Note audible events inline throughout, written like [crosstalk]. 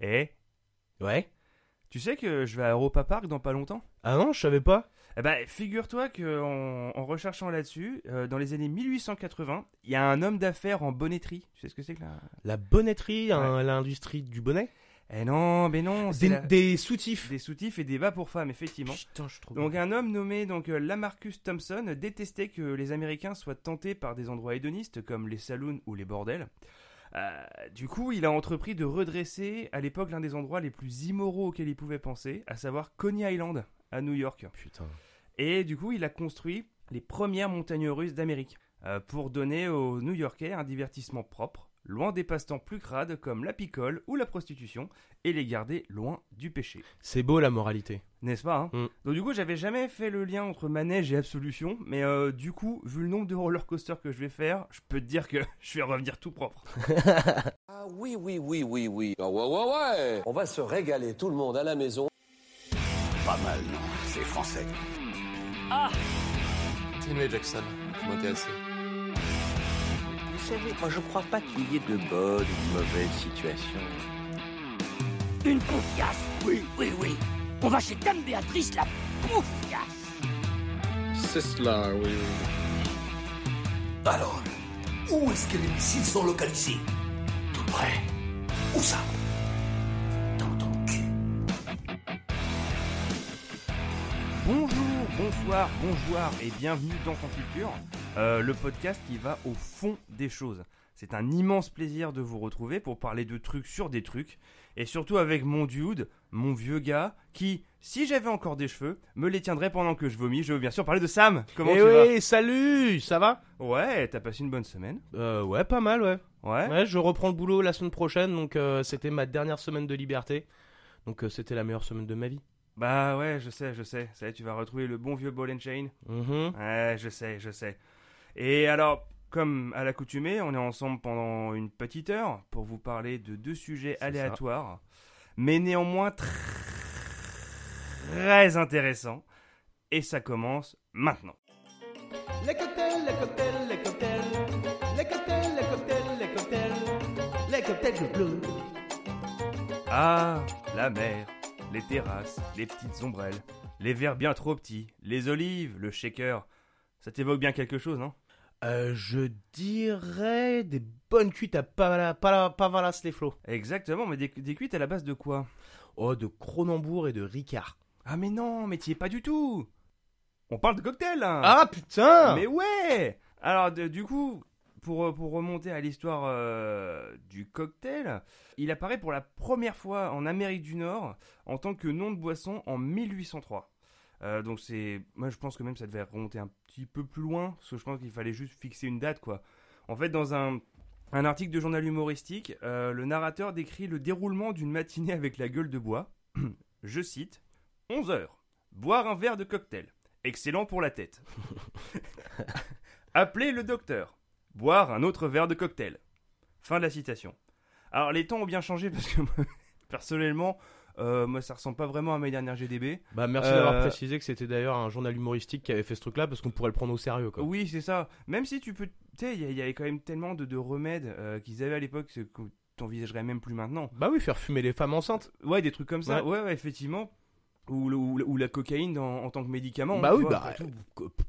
Eh, Ouais. tu sais que je vais à Europa Park dans pas longtemps? Ah non, je savais pas. Eh ben, figure-toi qu'en en recherchant là-dessus, euh, dans les années 1880, il y a un homme d'affaires en bonnetterie. Tu sais ce que c'est que là La bonnetterie, l'industrie du bonnet? Eh non, mais non, c'est Des, la- des soutifs. des soutifs et des bas pour femmes, effectivement. Putain, je trouve. Donc un homme nommé donc euh, Lamarcus Thompson détestait que les Américains soient tentés par des endroits hédonistes comme les saloons ou les bordels. Euh, du coup, il a entrepris de redresser à l'époque l'un des endroits les plus immoraux auxquels il pouvait penser, à savoir Coney Island à New York. Putain. Et du coup, il a construit les premières montagnes russes d'Amérique euh, pour donner aux New-Yorkais un divertissement propre, loin des passe-temps plus crades comme la picole ou la prostitution, et les garder loin du péché. C'est beau la moralité. N'est-ce pas hein Mm. Donc du coup, j'avais jamais fait le lien entre manège et absolution, mais euh, du coup, vu le nombre de roller coasters que je vais faire, je peux te dire que [laughs] je vais revenir tout propre. [laughs] Ah oui, oui, oui, oui, oui. Ah ouais, ouais, ouais. On va se régaler, tout le monde à la maison. Pas mal, non C'est français. Continuez, Jackson. Vous m'intéressez. Vous savez, moi je crois pas qu'il y ait de bonnes ou de mauvaises situations. Une confiance Oui, oui, oui. On va chez Dame Béatrice, la confiance. C'est cela, oui, oui. Alors, où est-ce que les missiles sont localisés? Tout près. Où ça? Bonsoir, bonjour et bienvenue dans Ton Culture, euh, le podcast qui va au fond des choses. C'est un immense plaisir de vous retrouver pour parler de trucs sur des trucs, et surtout avec mon dude, mon vieux gars, qui, si j'avais encore des cheveux, me les tiendrait pendant que je vomis. Je veux bien sûr parler de Sam. Comment Eh tu oui, salut, ça va? Ouais, t'as passé une bonne semaine euh, Ouais, pas mal, ouais. Ouais. Ouais, je reprends le boulot la semaine prochaine, donc euh, c'était ma dernière semaine de liberté. Donc euh, c'était la meilleure semaine de ma vie. Bah ouais, je sais, je sais. Ça y est, tu vas retrouver le bon vieux ball and chain. Mhm. Ouais, je sais, je sais. Et alors, comme à l'accoutumée, on est ensemble pendant une petite heure pour vous parler de deux sujets aléatoires, mais néanmoins très intéressants. Et ça commence maintenant. Les cocktails, les cocktails, les cocktails. Les cocktails, les cocktails, les cocktails. Les cocktails bleus. Ah, la mer, les terrasses, les petites ombrelles, les verres bien trop petits, les olives, le shaker. Ça t'évoque bien quelque chose, non? Euh, je dirais des bonnes cuites à Pavala- Pavalas les flots. Exactement, mais des, des cuites à la base de quoi? Oh, de Cronenbourg et de Ricard. Ah mais non, mais t'y es pas du tout On parle de cocktail là Ah putain Mais ouais Alors de- du coup, pour, euh, pour remonter à l'histoire euh, du cocktail, il apparaît pour la première fois en Amérique du Nord en tant que nom de boisson en 1803. Euh, donc c'est, moi je pense que même ça devait remonter un petit peu plus loin, parce que je pense qu'il fallait juste fixer une date quoi. En fait, dans un, article de journal humoristique, le narrateur décrit le déroulement d'une matinée avec la gueule de bois. [clears throat] je cite 11 heures. Boire un verre de cocktail. Excellent pour la tête. [laughs] Appelez le docteur. Boire un autre verre de cocktail. Fin de la citation. Alors les temps ont bien changé parce que moi, [laughs] personnellement, euh, moi ça ressemble pas vraiment à mes dernières GDB. Bah merci Euh, d'avoir précisé que c'était d'ailleurs un journal humoristique qui avait fait ce truc là parce qu'on pourrait le prendre au sérieux quoi. Oui, c'est ça. Même si tu peux, tu sais, il y, avait quand même tellement de, de remèdes euh, qu'ils avaient à l'époque que t'envisagerais même plus maintenant. Bah oui, faire fumer les femmes enceintes. Ouais, des trucs comme ça. Ouais, ouais, effectivement. Ou, le- ou, ou la cocaïne dans- en tant que médicament. bah tu oui, vois, bah tout.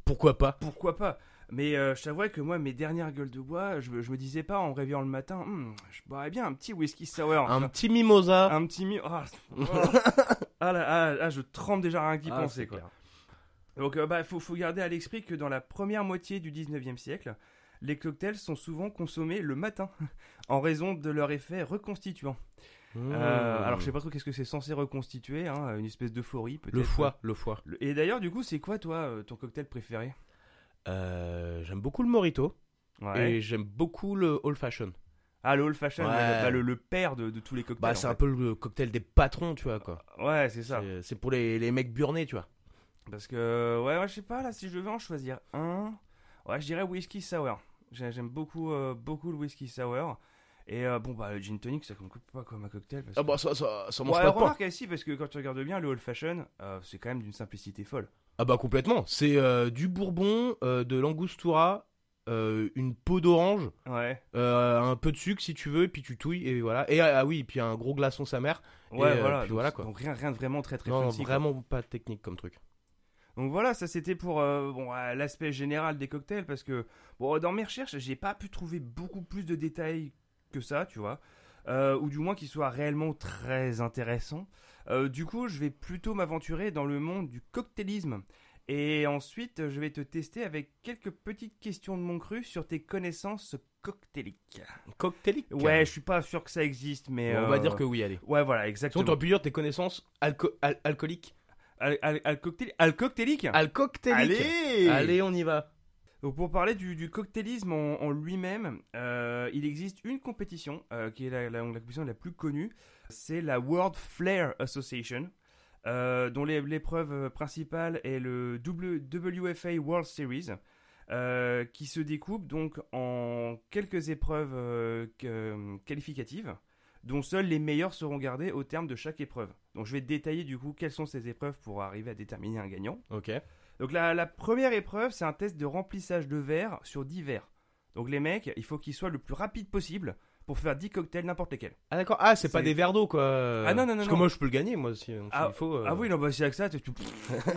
pourquoi pas? Pourquoi pas? Mais euh, je t'avouerais que moi, mes dernières gueules de bois, je, me- je me disais pas en réveillant le matin, Hum, je boirais bien un petit whisky sour. Un petit mimosa. Un petit mi... Ah, [laughs] oh. Ah là, ah, ah, je trempe déjà rien qu'y Ah, penser, quoi. clair. Donc, euh, bah, faut, faut garder à l'esprit que dans la première moitié du 19e siècle, les cocktails sont souvent consommés le matin, [laughs] en raison de leur effet reconstituant. Mmh. Euh, alors, je sais pas trop qu'est-ce que c'est censé reconstituer, hein, une espèce d'euphorie, peut-être. Le foie, le foie. Et d'ailleurs, du coup, c'est quoi, toi, euh, ton cocktail préféré? Euh, j'aime beaucoup le Ouais. et j'aime beaucoup le old fashion. Ah, le old fashion, Ouais. bah, le, le père de, de tous les cocktails. Bah c'est fait. un peu le cocktail des patrons, tu vois quoi. Ouais, c'est ça. C'est- pour les, les mecs burnés, tu vois. Parce que, ouais, ouais, je sais pas, là, si je devais en choisir un, ouais, je dirais whisky sour. J'ai- J'aime beaucoup, euh, beaucoup le whisky sour. Et euh, bon, bah, le gin tonic, ça compte pas comme un cocktail. Parce Ah bah ça, ça, ça mange ouais, pas de pain. remarque, si, parce que quand tu regardes bien, le old fashion, euh, c'est quand même d'une simplicité folle. Ah bah complètement. C'est euh, du bourbon, euh, de l'angostura euh, une peau d'orange, Ouais. un peu de sucre si tu veux, et puis tu touilles, et voilà. Et ah oui, et puis un gros glaçon sa mère. Ouais, euh, voilà. puis donc, voilà, quoi. donc rien, rien de vraiment très très non, fancy, vraiment pas technique comme truc. Donc voilà, ça c'était pour euh, bon, euh, l'aspect général des cocktails parce que bon, dans mes recherches, j'ai pas pu trouver beaucoup plus de détails que ça, tu vois, Euh, ou du moins qu'ils soient réellement très intéressants. Euh, du coup, je vais plutôt m'aventurer dans le monde du cocktailisme. Et ensuite, je vais te tester avec quelques petites questions de mon cru sur tes connaissances cocktailiques. Cocktailique Ouais, je suis pas sûr que ça existe, mais On va euh, dire que oui, allez. Ouais, voilà, Sinon, exactement. t'aurais pu dire tes connaissances alco- al- alcooliques. Al, al- al- cocktail-. Allez Allez, on y va. Donc pour parler du, cocktailisme en, lui-même, euh, il existe une compétition euh, qui est la, compétition la plus connue, c'est la World Flair Association, euh, dont l'épreuve principale est le WFA World Series, qui se découpe donc en quelques épreuves qualificatives, dont seuls les meilleurs seront gardés au terme de chaque épreuve. Donc je vais détailler du coup quelles sont ces épreuves pour arriver à déterminer un gagnant. Ok. Donc la, la première épreuve, c'est un test de remplissage de verre sur 10 verres. Donc les mecs, il faut qu'ils soient le plus rapide possible pour faire 10 cocktails n'importe lesquels. Ah d'accord. Ah, c'est pas des verres d'eau quoi. Ah, non, non, non, Parce que non. moi je peux le gagner moi si, si Ah, il faut. euh. Ah oui, non, bah c'est avec ça, tu... tu- [laughs]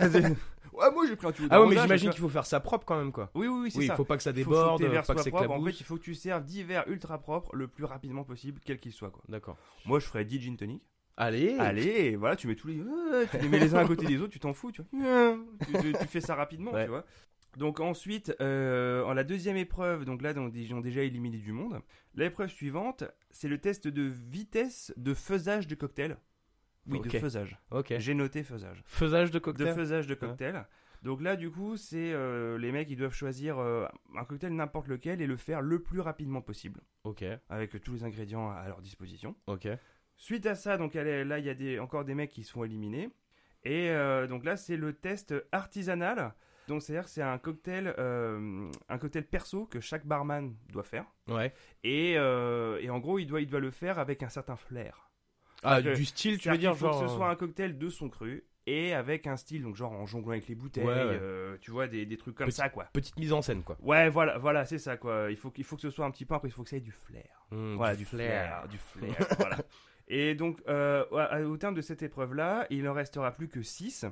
ouais, moi j'ai pris un tuyau Ah ouais, mais j'imagine qu'il faut faire ça propre quand même quoi. Oui, oui, oui, c'est Oui, il ça. faut pas que ça Faut- faut que déborde, pas que c'est. En fait, il faut que tu serves 10 verres ultra propres le plus rapidement possible, quels qu'ils soient. Quoi. D'accord. Moi, je ferais 10 gin tonic. Allez. Allez, voilà, tu mets tous les, euh, tu les mets les uns à côté des autres, tu t'en fous, tu vois. Tu, tu- tu fais ça rapidement, Ouais. tu vois. Donc ensuite, euh, en la deuxième épreuve, donc là, ils ont déjà éliminé du monde. L'épreuve suivante, c'est le test de vitesse de faisage de cocktail. Oui, de faisage. Ok. J'ai noté faisage. Faisage de De cocktail. faisage de cocktail. Donc là, du coup, c'est euh, les mecs, ils doivent choisir euh, un cocktail n'importe lequel et le faire le plus rapidement possible, Ok. avec tous les ingrédients à leur disposition. Ok. Suite à ça, donc elle est- là, il y a des, encore des mecs qui sont éliminés. Et euh, donc là, c'est le test artisanal. Donc c'est-à-dire que c'est un cocktail, euh, un cocktail perso que chaque barman doit faire. Ouais. Et, euh, et en gros, il doit, il doit le faire avec un certain flair. Ah, du style, tu veux dire genre. que ce soit un cocktail de son cru et avec un style, donc genre en jonglant avec les bouteilles, Ouais, ouais. euh, tu vois, des, des trucs comme Petit- ça, quoi. Petite mise en scène quoi. Ouais, voilà, voilà, c'est ça, quoi. Il faut, qu'il faut que ce soit un petit peu, après, il faut que ça ait du flair. Hmm, Voilà, du flair, du flair, [laughs] voilà. Et donc, euh, au terme de cette épreuve-là, il ne restera plus que 6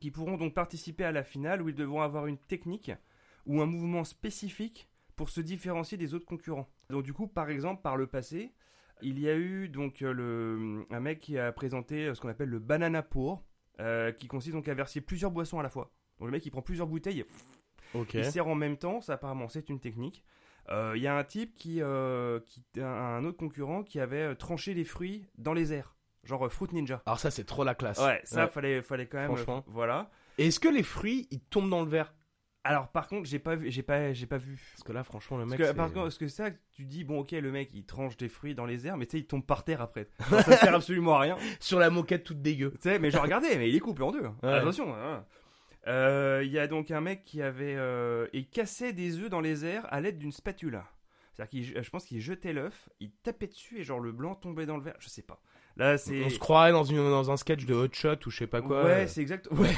qui pourront donc participer à la finale où ils devront avoir une technique ou un mouvement spécifique pour se différencier des autres concurrents. Donc du coup, par exemple, par le passé, il y a eu donc euh, le, un mec qui a présenté euh, ce qu'on appelle le banana pour, euh, qui consiste donc à verser plusieurs boissons à la fois. Donc le mec il prend plusieurs bouteilles et Ok. il sert en même temps, ça apparemment c'est une technique. Euh, Il y a un type qui, euh, qui un, autre concurrent qui avait euh, tranché les fruits dans les airs, genre euh, Fruit Ninja. Alors ça c'est trop la classe. Ouais, ça Ouais. fallait fallait quand même. Franchement. euh, voilà. Et Est-ce que les fruits ils tombent dans le verre? Alors par contre j'ai pas vu, j'ai pas j'ai pas vu. Parce que là franchement le Parce mec. que, c'est- par contre, parce que ça, tu dis, bon, ok, le mec, il tranche des fruits dans les airs, mais tu sais, il tombe par terre après. [laughs] Ça sert absolument à rien. Sur la moquette toute dégueu. Tu sais, mais genre, regardez, mais il est coupé en deux. hein. Ouais. Attention. hein. Euh, Il y a donc un mec qui avait. Euh, il cassait des œufs dans les airs à l'aide d'une spatule. C'est-à-dire je pense qu'il jetait l'œuf, il tapait dessus et genre le blanc tombait dans le verre. Je sais pas. Là, c'est. On se croirait dans, une, dans un sketch de Hot Shot ou je sais pas quoi. Ouais, c'est exact. Ouais.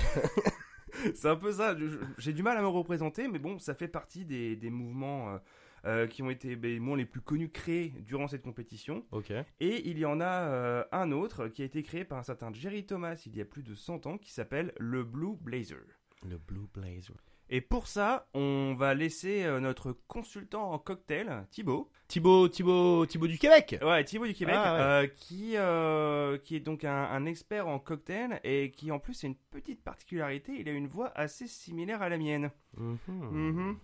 [laughs] c'est un peu ça. J'ai du mal à me représenter, mais bon, ça fait partie des, des mouvements euh, qui ont été ben, les plus connus créés durant cette compétition. Et il y en a euh, un autre qui a été créé par un certain Jerry Thomas il y a plus de 100 ans qui s'appelle le Blue Blazer. Le Blue Blazer. Et pour ça, on va laisser euh, notre consultant en cocktail, Thibaut, Thibaut, Thibaut, Thibaut du Québec. ouais, Thibaut du Québec, Ah, ouais. euh, qui, euh, qui est donc un, un expert en cocktail et qui en plus a une petite particularité, il a une voix assez similaire à la mienne. Mhm. Mhm.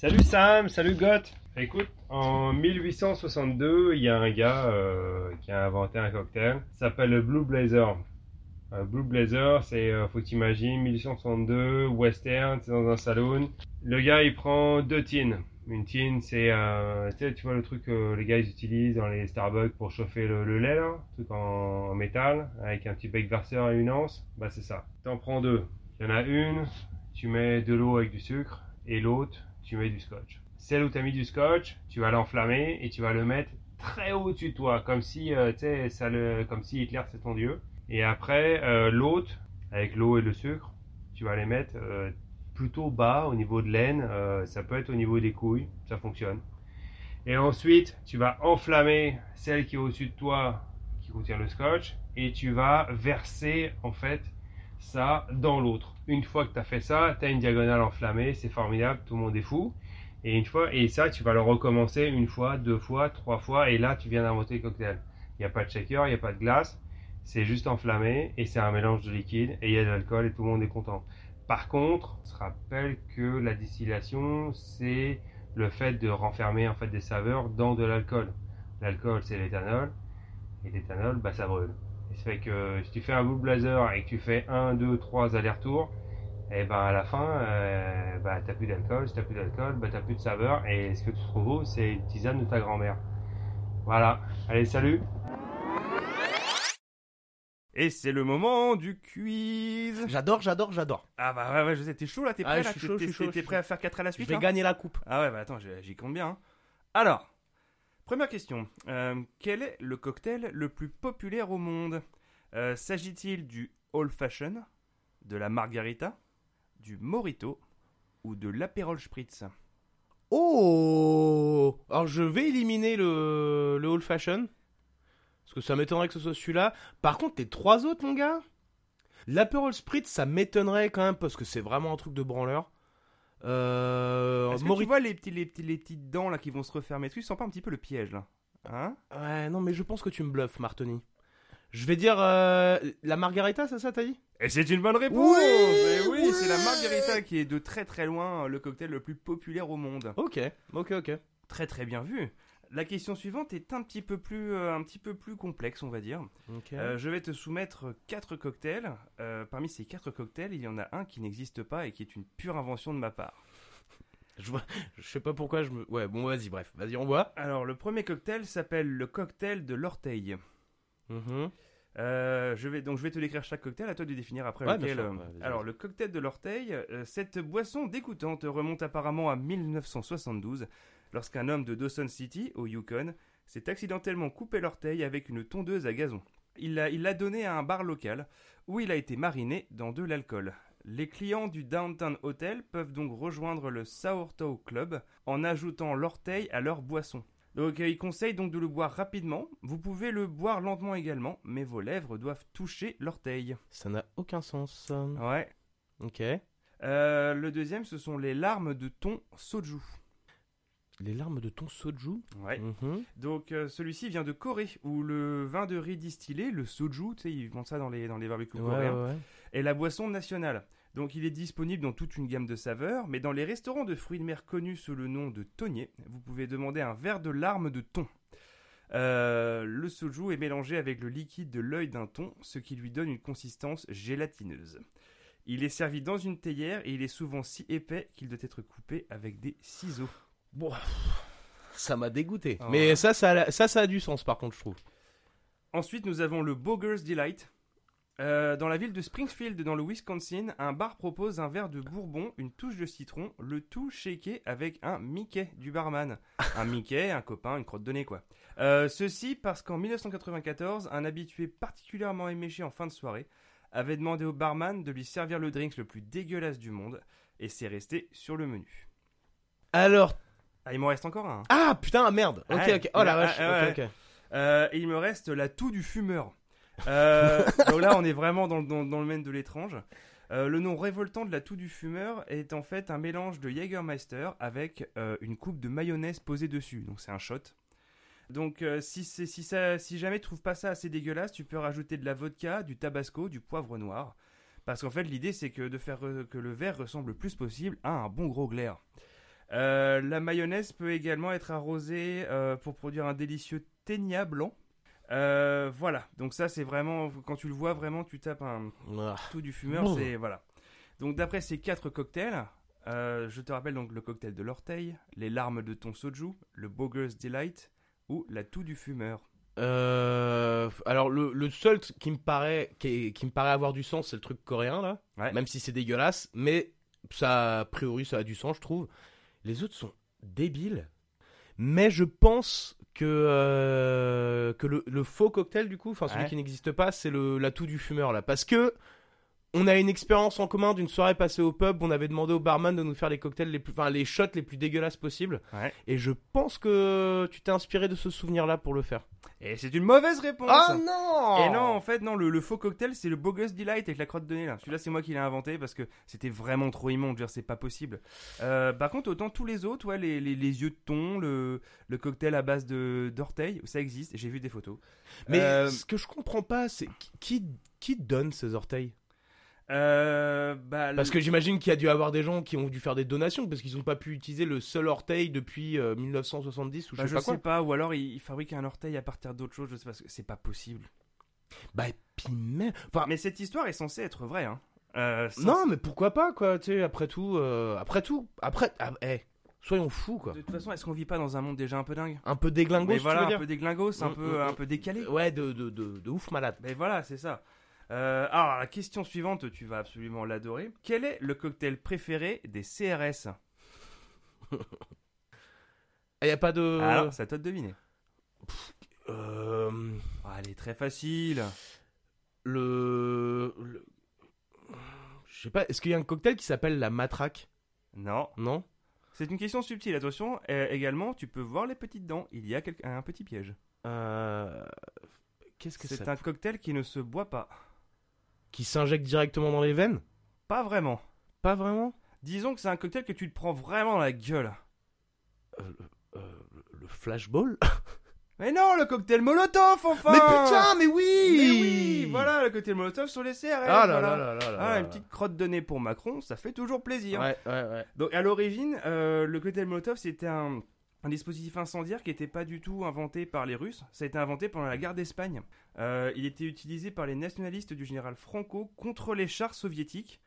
Salut Sam, salut Goth. Écoute, en 1862, il y a un gars euh, qui a inventé un cocktail. S'appelle le Blue Blazer. Euh, Blue Blazer, c'est, euh, faut que t'imagines, 1862, western, c'est dans un saloon. Le gars, il prend deux tines. Une tine, c'est, euh, tu vois le truc que les gars ils utilisent dans les Starbucks pour chauffer le, le lait, là, un truc en, en métal, avec un petit bec verseur et une anse. Bah c'est ça. T'en prends deux. Il y en a une, tu mets de l'eau avec du sucre, et l'autre, tu mets du scotch. Celle où tu as mis du scotch, tu vas l'enflammer et tu vas le mettre très haut au-dessus de toi, comme si, euh, ça le, comme si Hitler c'est ton dieu. Et après, euh, l'autre, avec l'eau et le sucre, tu vas les mettre euh, plutôt bas au niveau de l'aine, euh, ça peut être au niveau des couilles, ça fonctionne. Et ensuite, tu vas enflammer celle qui est au-dessus de toi, qui contient le scotch, et tu vas verser en fait ça dans l'autre. Une fois que tu as fait ça, tu as une diagonale enflammée, c'est formidable, tout le monde est fou. Et une fois, et ça, tu vas le recommencer une fois, deux fois, trois fois, et là, tu viens d'inventer le cocktail. Il n'y a pas de shaker, il n'y a pas de glace, c'est juste enflammé, et c'est un mélange de liquide, et il y a de l'alcool, et tout le monde est content. Par contre, on se rappelle que la distillation, c'est le fait de renfermer en fait des saveurs dans de l'alcool. L'alcool, c'est l'éthanol, et l'éthanol, bah, ça brûle. Et ça fait que si tu fais un Blue Blazer et que tu fais 1, 2, 3 allers-retours, et ben à la fin, euh, bah, t'as plus d'alcool. Si t'as plus d'alcool, bah, t'as plus de saveur. Et ce que tu trouves, c'est une tisane de ta grand-mère. Voilà. Allez, salut Et c'est le moment du quiz. J'adore, j'adore, j'adore. Ah bah ouais, ouais, je sais, t'es chaud là, t'es Ah, prêt je suis T'es- chaud, je suis chaud, T'es je prêt à faire 4 à la Je suite vais là gagner la coupe. Ah ouais, bah attends, je- j'y compte bien. hein. Alors, première question. Euh, quel est le cocktail le plus populaire au monde? Euh, S'agit-il du Old Fashion, de la Margarita, du Morito ou de l'Aperol Spritz? Oh Alors je vais éliminer le, le old fashion. Parce que ça m'étonnerait que ce soit celui-là. Par contre, tes trois autres, mon gars? L'Aperol Spritz, ça m'étonnerait quand même parce que c'est vraiment un truc de branleur. Euh, Est-ce que Mori- tu vois les, petits, les, petits, les petites dents là qui vont se refermer Tu sens pas un petit peu le piège là Hein? Ouais, non, mais je pense que tu me bluffes, Martoni. Je vais dire euh, la Margarita, c'est ça, t'as dit? Et c'est une bonne réponse Oui, oui, oui. c'est la Margarita qui est de très très loin le cocktail le plus populaire au monde. Ok, ok, ok. Très très bien vu. La question suivante est un petit peu plus, euh, un petit peu plus complexe, on va dire. Euh, je vais te soumettre quatre cocktails. Euh, parmi ces quatre cocktails, il y en a un qui n'existe pas et qui est une pure invention de ma part. [laughs] Je, vois, je sais pas pourquoi je me. Ouais, bon, vas-y, bref, vas-y, on voit. Alors, le premier cocktail s'appelle le cocktail de l'orteil. Mhm. Euh, je vais donc je vais te décrire chaque cocktail, à toi de définir après Ouais, lequel. sûr. Ouais, vas-y, alors le cocktail de l'orteil, cette boisson dégoûtante remonte apparemment à 1972, lorsqu'un homme de Dawson City, au Yukon, s'est accidentellement coupé l'orteil avec une tondeuse à gazon. Il l'a donné à un bar local, où il a été mariné dans de l'alcool. Les clients du Downtown Hotel peuvent donc rejoindre le Sourdough Club en ajoutant l'orteil à leur boisson. Donc euh, il conseille donc de le boire rapidement. Vous pouvez le boire lentement également, mais vos lèvres doivent toucher l'orteil. Ça n'a aucun sens. Ouais. Ok. Euh, le deuxième, ce sont les larmes de thon soju. Les larmes de ton soju Ouais. Mhm. Donc euh, celui-ci vient de Corée, où le vin de riz distillé, le soju, tu sais, ils vendent ça dans les, dans les barbecues Ouais, coréens, ouais, est la boisson nationale. Donc il est disponible dans toute une gamme de saveurs, mais dans les restaurants de fruits de mer connus sous le nom de thonier, vous pouvez demander un verre de larmes de thon. Euh, le soju est mélangé avec le liquide de l'œil d'un thon, ce qui lui donne une consistance gélatineuse. Il est servi dans une théière et il est souvent si épais qu'il doit être coupé avec des ciseaux. Bon, ça m'a dégoûté. Ah Mais ça, ça, a- ça, ça a du sens par contre, je trouve. Ensuite, nous avons le Boger's Delight. Euh, dans la ville de Springfield, dans le Wisconsin, un bar propose un verre de bourbon, une touche de citron, le tout shaké avec un Mickey du barman. Un Mickey, un copain, une crotte de nez, quoi. Euh, ceci parce qu'en 1994, un habitué particulièrement éméché en fin de soirée avait demandé au barman de lui servir le drink le plus dégueulasse du monde, et c'est resté sur le menu. Alors. Ah, il m'en reste encore un. Ah putain, merde. Ok, Ouais. ok. Oh la vache. ok, ok. Euh, et il me reste la toux du fumeur. Euh, [laughs] donc là, on est vraiment dans, le- dans- dans le domaine de l'étrange. Euh, le nom révoltant de la toux du fumeur est en fait un mélange de Jägermeister avec euh, une coupe de mayonnaise posée dessus. Donc c'est un shot. Donc euh, si, c'est- si, ça, si jamais tu trouves pas ça assez dégueulasse, tu peux rajouter de la vodka, du tabasco, du poivre noir. Parce qu'en fait, l'idée c'est que de faire euh, que le verre ressemble le plus possible à un bon gros glaire. Euh, la mayonnaise peut également être arrosée euh, pour produire un délicieux ténia blanc. Euh, voilà, donc ça c'est vraiment, quand tu le vois vraiment, tu tapes un Ah. tout du fumeur, Bon. c'est voilà. Donc d'après ces quatre cocktails, je te rappelle donc le cocktail de l'orteil, les larmes de ton soju, le Boger's Delight ou la toux du fumeur. Euh, alors le, le seul qui me paraît qui, me paraît avoir du sens, c'est le truc coréen là. Ouais. Même si c'est dégueulasse, mais ça a priori ça a du sens, je trouve. Les autres sont débiles. Mais je pense que euh, que le, le faux cocktail du coup, enfin celui Ouais. qui n'existe pas, c'est le la toux du fumeur là, parce que on a une expérience en commun d'une soirée passée au pub. On avait demandé au barman de nous faire les cocktails les plus, enfin les shots les plus dégueulasses possibles. Ouais. Et je pense que tu t'es inspiré de ce souvenir-là pour le faire. Et c'est une mauvaise réponse. Ah non Et non, en fait, non, le, le faux cocktail, c'est le Bogus Delight avec la crotte de nez, là. Celui-là, c'est moi qui l'ai inventé parce que c'était vraiment trop immonde, je veux dire, c'est pas possible. Euh, par contre, autant tous les autres, ouais, les, les, les yeux de thon, le, le cocktail à base de d'orteils, ça existe, j'ai vu des photos. Mais Euh, ce que je comprends pas, c'est qui, qui donne ces orteils? Euh, bah, Parce le- que j'imagine qu'il y a dû avoir des gens qui ont dû faire des donations parce qu'ils n'ont pas pu utiliser le seul orteil depuis euh, 1970 ou je bah, sais je pas sais quoi. pas, ou alors il, il fabrique un orteil à partir d'autre chose, je sais pas, c'est pas possible. Bah, et puis même. Enfin, Mais cette histoire est censée être vraie, hein. Euh, sans- non, mais pourquoi pas quoi, tu sais, après tout. euh, après tout. Après. ah, eh, soyons fous quoi. De toute façon, est-ce qu'on vit pas dans un monde déjà un peu dingue? Un peu Mais voilà, veux un dire peu déglingos, un peu, un peu décalé. Ouais, de, de, de, de ouf malade. Mais voilà, c'est ça. Euh, alors, la question suivante, tu vas absolument l'adorer. Quel est le cocktail préféré des CRS Il y a pas de. Alors, c'est à toi de deviner. Euh, Ah, elle est très facile. le. le- Je sais pas, est-ce qu'il y a un cocktail qui s'appelle la matraque? Non. Non? C'est une question subtile, attention. Euh, également, tu peux voir les petites dents. Il y a quel- un petit piège. Euh, Qu'est-ce que C'est c'est un cocktail qui ne se boit pas. Qui s'injecte directement dans les veines Pas vraiment. Pas vraiment Disons que c'est un cocktail que tu te prends vraiment dans la gueule. Euh, Le flashball? [laughs] Mais non, le cocktail Molotov, enfin Mais putain, mais oui Mais oui Voilà, le cocktail Molotov sur les CRS. Ah là voilà. là là là là Ah, là une petite crotte de nez pour Macron, ça fait toujours plaisir. Ouais, ouais, ouais. Donc à l'origine, euh, le cocktail Molotov c'était un, un dispositif incendiaire qui n'était pas du tout inventé par les Russes. Ça a été inventé pendant la guerre d'Espagne. Euh, il était utilisé par les nationalistes du général Franco contre les chars soviétiques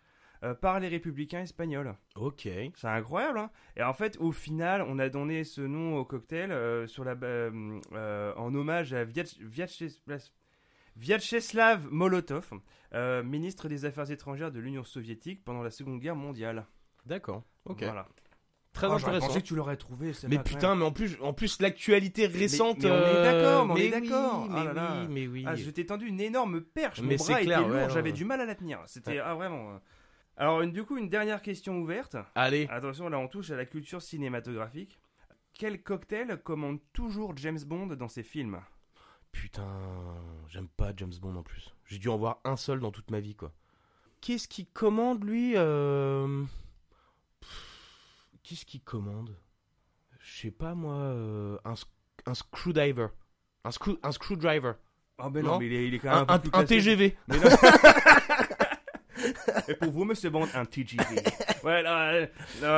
euh, par les républicains espagnols. Ok. C'est incroyable, hein Et en fait, au final, on a donné ce nom au cocktail euh, sur la, en hommage à Vyach- Vyach- Vyacheslav Molotov, ministre des Affaires étrangères de l'Union soviétique pendant la Seconde Guerre mondiale. D'accord. Ok. Voilà. Très Oh, intéressant. pensé que tu l'aurais trouvé. Mais putain, mais en plus, en plus l'actualité récente. mais on est euh, d'accord, mais on est oui, d'accord. Mais Ah là là. oui, mais oui. Ah, je t'ai tendu une énorme perche. Mais Mon bras clair, était lourd, ouais, j'avais du mal à la tenir. C'était Ouais. ah, vraiment. euh. Alors, une- du coup, une dernière question ouverte. Allez. Attention, là, on touche à la culture cinématographique. Quel cocktail commande toujours James Bond dans ses films? Putain, j'aime pas James Bond en plus. J'ai dû en voir un seul dans toute ma vie, quoi. Qu'est-ce qu'il commande, lui euh... pff, Qu'est-ce qu'il commande? Je sais pas, moi. euh, Un, sc- un screwdriver. Un, screw... un screwdriver. Ah, ben non, Non. mais il est, il est quand même Un, un, un- peu plus un classé. TGV. Mais non. [laughs] Et pour vous, monsieur Bond, un TGV. Ouais, là, euh,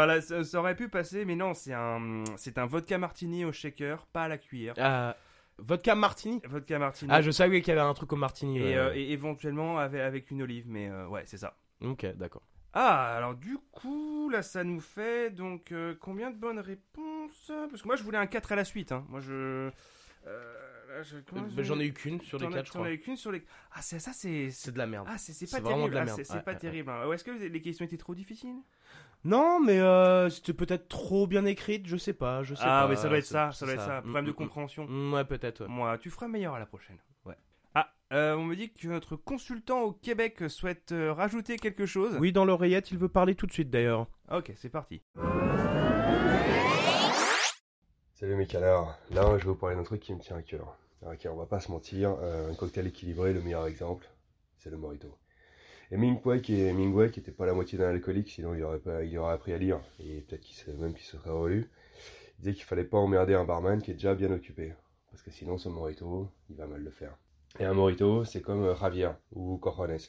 là, ça, ça aurait pu passer, mais non, c'est un, c'est un vodka martini au shaker, pas à la cuillère. Ah, vodka martini? Vodka martini. Ah, je savais qu'il y avait un truc au martini. et, euh, et éventuellement avec, avec une olive, mais euh, ouais, c'est ça. Ok, d'accord. Ah, alors du coup, là, ça nous fait donc euh, combien de bonnes réponses? Parce que moi, je voulais un 4 à la suite. Hein. Moi, je. euh, je- Euh, je- bah, J'en ai eu qu'une sur les T'en as- quatre, je T'en crois. as eu qu'une sur les. Ah, c'est ça, c'est. C'est de la merde. Ah, c'est pas terrible. de la merde. c'est c'est Ouais, pas ouais, terrible. hein. Est-ce que les questions étaient trop difficiles? Non, mais euh, c'était peut-être trop bien écrite, je sais pas, je sais Ah, pas. mais ça doit être ça, ça doit être ça. Mm, Problème de mm, compréhension. mm. Ouais, peut-être. ouais. Moi, tu feras meilleur à la prochaine. Euh, on me dit que notre consultant au Québec souhaite euh, rajouter quelque chose. Oui, dans l'oreillette, il veut parler tout de suite d'ailleurs. Ok, c'est parti. Salut mes canards, là je vais vous parler d'un truc qui me tient à cœur. Ok, on va pas se mentir, euh, un cocktail équilibré, le meilleur exemple, c'est le Morito. Et Mingwei qui est Mingwei qui était pas la moitié d'un alcoolique, sinon il aurait pas, il aurait appris à lire et peut-être qu'il même qu'il se serait relu. Il disait qu'il fallait pas emmerder un barman qui est déjà bien occupé, parce que sinon son Morito, il va mal le faire. Et un Morito, c'est comme euh, Javier ou Cojones.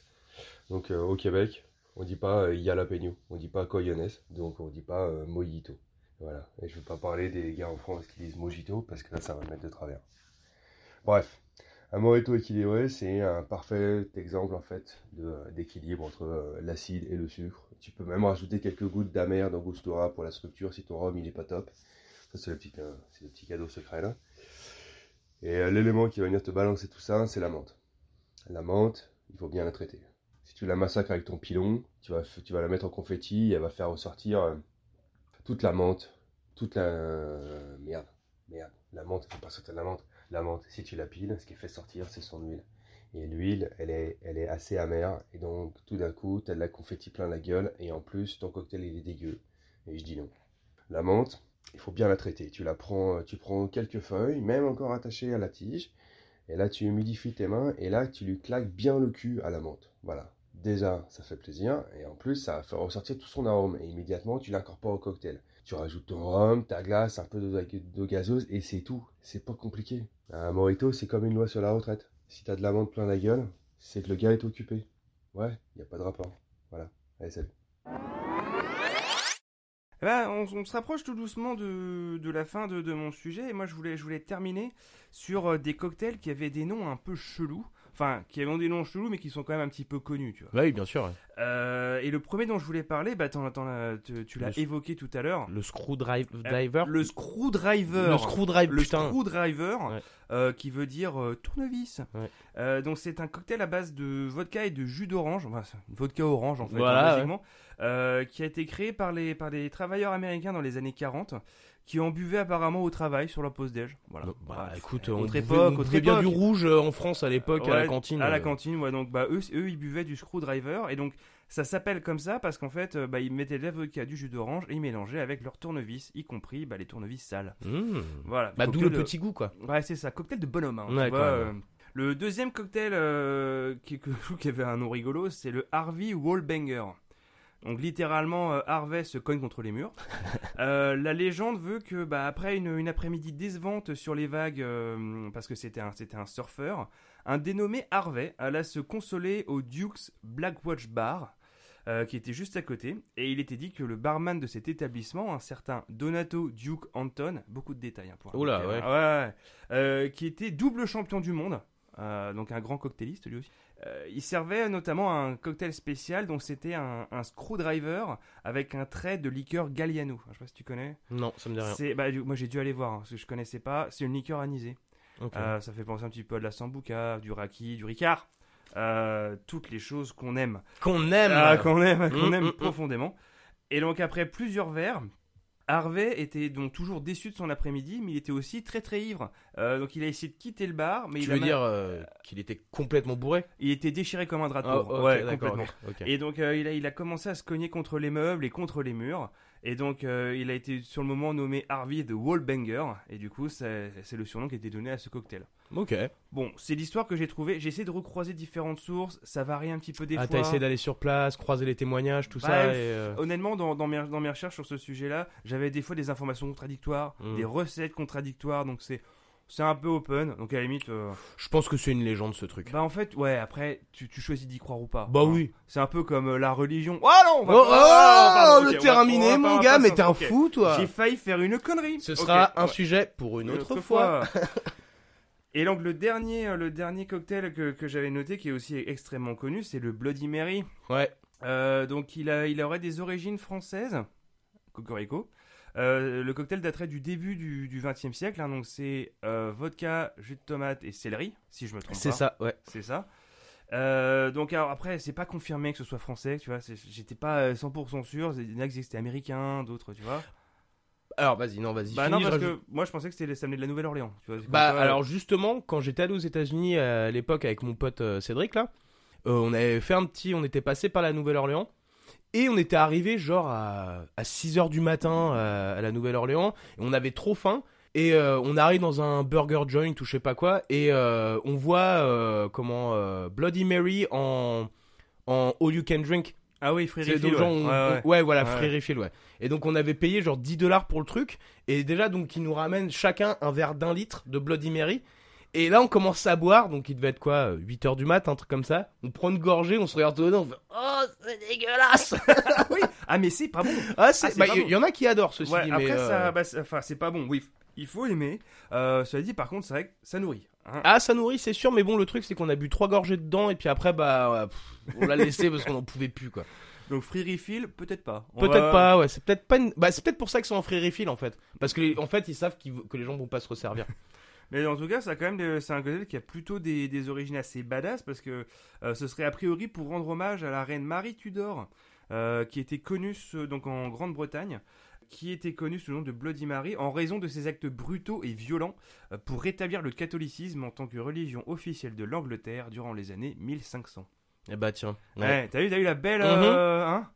Donc euh, au Québec, on dit pas euh, Jalapeno, on dit pas Coyones, donc on dit pas euh, Mojito. Voilà, et je ne veux pas parler des gars en France qui disent mojito parce que là ça va me mettre de travers. Bref, un mojito équilibré, c'est un parfait exemple en fait d'équilibre entre euh, l'acide et le sucre. Tu peux même rajouter quelques gouttes d'amer d'angostura pour la structure si ton rhum il est pas top. Ça euh, c'est le petit cadeau secret là. Et euh, l'élément qui va venir te balancer tout ça, c'est la menthe. La menthe, il faut bien la traiter. Si tu la massacres avec ton pilon, tu vas, tu vas la mettre en confetti, et elle va faire ressortir euh, toute la menthe, toute la euh, merde, merde, la menthe, faut pas sortir de la menthe. La menthe, si tu la piles, ce qui fait sortir, c'est son huile. Et l'huile, elle est, elle est assez amère. Et donc, tout d'un coup, tu as de la confetti plein la gueule. Et en plus, ton cocktail, il est dégueu. Et je dis non. La menthe, il faut bien la traiter. Tu la prends, tu prends quelques feuilles, même encore attachées à la tige. Et là, tu humidifies tes mains. Et là, tu lui claques bien le cul à la menthe. Voilà. Déjà, ça fait plaisir. Et en plus, ça fait ressortir tout son arôme. Et immédiatement, tu l'incorpores au cocktail. Tu rajoutes ton rhum, ta glace, un peu d'eau gazeuse. Et c'est tout. C'est pas compliqué. Un morito, c'est comme une loi sur la retraite. Si t'as de la menthe plein la gueule, c'est que le gars est occupé. Ouais, n'y a pas de rapport. Voilà. Allez, salut. Eh ben, on, se rapproche tout doucement de, la fin de, de mon sujet. Et moi, je voulais, je voulais terminer sur euh, des cocktails qui avaient des noms un peu chelous. Enfin, qui avaient des noms chelous, mais qui sont quand même un petit peu connus, tu vois. Oui, bien sûr. ouais. Euh, et le premier dont je voulais parler, bah, t'en- t'en as- tu, tu l'as évoqué tout à l'heure. Le screwdriver. Euh, Le screwdriver. Le screwdriver, Le putain. screwdriver, Ouais. euh, qui veut dire euh, tournevis. Ouais. Euh, donc c'est un cocktail à base de vodka et de jus d'orange, enfin, vodka orange en fait, Voilà, hein, euh, qui a été créé par les, par les travailleurs américains dans les années 40, qui en buvaient apparemment au travail sur leur pause déj. Voilà. Bah, écoute, on buvait, époque, on autre bien du rouge euh, en France à l'époque à la cantine. À la euh. cantine, ouais. Donc, bah, eux, eux, ils buvaient du screwdriver. Et donc, ça s'appelle comme ça parce qu'en fait, euh, bah, ils mettaient de l'avocat, du jus d'orange et ils mélangeaient avec leur tournevis, y compris bah, les tournevis sales. Mmh. Voilà. Bah, d'où le de- petit goût, quoi. Ouais, c'est ça. Cocktail de bonhomme. hein, tu vois, euh. Le deuxième cocktail euh, [laughs] qui avait un nom rigolo, c'est le Harvey Wallbanger. Donc littéralement, euh, Harvey se cogne contre les murs. [laughs] Euh, la légende veut que, bah, après une, une après-midi décevante sur les vagues, euh, parce que c'était un, c'était un surfeur, un dénommé Harvey alla se consoler au Duke's Blackwatch Bar, qui était juste à côté, et il était dit que le barman de cet établissement, un certain Donato Duke Anton, beaucoup de détails hein, pour un Oula, ouais. Ouais, ouais. Qui était double champion du monde, donc un grand cocktailiste lui aussi. Euh, il servait notamment un cocktail spécial, donc c'était un, un screwdriver avec un trait de liqueur Galliano. Je sais pas si tu connais. Non, ça me dit rien. Bah, moi j'ai dû aller voir, hein, parce que je connaissais pas. C'est une liqueur anisée. Euh, ça fait penser un petit peu à de la sambuca, du raki, du ricard. Euh, toutes les choses qu'on aime. Qu'on aime. Ah, qu'on aime, [laughs] qu'on Mm, aime mm, mm. profondément. Et donc après plusieurs verres, Harvey était donc toujours déçu de son après-midi, mais il était aussi très très ivre. Euh, donc il a essayé de quitter le bar, mais Tu il a veux mal- dire euh, qu'il était complètement bourré? Il était déchiré comme un drap de Ah, ouais, complètement. Et donc euh, il, a, il a commencé à se cogner contre les meubles et contre les murs. Et donc euh, il a été sur le moment nommé Harvey the Wallbanger. Et du coup c'est le surnom qui a été donné à ce cocktail. Ok. Bon, c'est l'histoire que j'ai trouvée. J'ai essayé de recroiser différentes sources. Ça varie un petit peu des ah, fois. t'as essayé d'aller sur place, croiser les témoignages, tout ça. Et, euh, Honnêtement, dans, dans, mes, dans mes recherches sur ce sujet-là, j'avais des fois des informations contradictoires, Mm. des recettes contradictoires, donc c'est c'est un peu open. Donc à la limite, euh, Je pense que c'est une légende ce truc. bah en fait, ouais, après tu, tu choisis d'y croire ou pas. Bah oui. C'est un peu comme euh, la religion. Oh non, on Oh, oh, pardon, le on va- terminé, on va pas- mon va gars, pas mais s'en- t'es un ok. fou, toi. J'ai failli faire une connerie. Ce Ok, sera un ouais. sujet pour une autre, fois. [laughs] Et donc le dernier, euh, le dernier cocktail que, que j'avais noté, qui est aussi extrêmement connu, c'est le Bloody Mary. Ouais. Euh, donc il, a, il aurait des origines françaises. Cocorico. Euh, le cocktail daterait du début du XXe siècle. hein, donc c'est euh, vodka, jus de tomate et céleri, si je me trompe pas. C'est ça, ouais. C'est ça. Euh, donc alors après, c'est pas confirmé que ce soit français, tu vois. J'étais pas euh, 100% sûr. Il y en a qui c'était américain, d'autres, tu vois. Alors vas-y, non, vas-y. Bah finis, non, parce rajoute- que moi je pensais que c'était ça venait de la Nouvelle-Orléans. Bah alors justement, quand j'étais allé aux États-Unis à l'époque avec mon pote Cédric là, on avait fait un petit, on était passé par la Nouvelle-Orléans et on était arrivé genre à, à 6 heures du matin euh, à la Nouvelle-Orléans et on avait trop faim et euh, on arrive dans un burger joint ou je sais pas quoi et euh, on voit euh, comment Bloody Mary en en all you can drink. Ah oui, free refill, ouais. on- Ouais, ouais. on- ouais, voilà, free refill, ouais. Et donc on avait payé genre 10 dollars pour le truc. Et déjà, donc, ils nous ramènent chacun un verre d'un litre de Bloody Mary. Et là, on commence à boire, donc il devait être quoi, 8 heures du mat, un truc comme ça. On prend une gorgée, on se regarde dedans, on fait Oh, c'est dégueulasse [laughs] Ah mais c'est pas bon. Ah, c'est. Ah, bah, il bon. y, en a qui adorent ceci Ouais, dit, après mais. euh, bah, c'est- enfin c'est pas bon. Oui, il faut aimer. Euh, cela dit, par contre, c'est vrai que ça nourrit. hein. Ah, ça nourrit, c'est sûr, mais bon, le truc, c'est qu'on a bu trois gorgées dedans, et puis après, bah, pff, on l'a laissé parce qu'on en pouvait plus, quoi. Donc free refill, peut-être pas. Peut-être va- pas, ouais, c'est peut-être pas une... Bah, c'est peut-être pour ça qu'ils sont en free refill, en fait. Parce que, les- en fait, ils savent que les gens vont pas se resservir. Mais en tout cas, ça a quand même des- c'est un cocktail qui a plutôt des, des origines assez badass parce que euh, ce serait a priori pour rendre hommage à la reine Marie Tudor, euh, qui était connue donc en Grande-Bretagne. qui était connu sous le nom de Bloody Mary en raison de ses actes brutaux et violents euh, pour rétablir le catholicisme en tant que religion officielle de l'Angleterre durant les années 1500. Eh bah tiens. Ouais, t'as eu, t'as eu la belle. Mhm. euh, hein?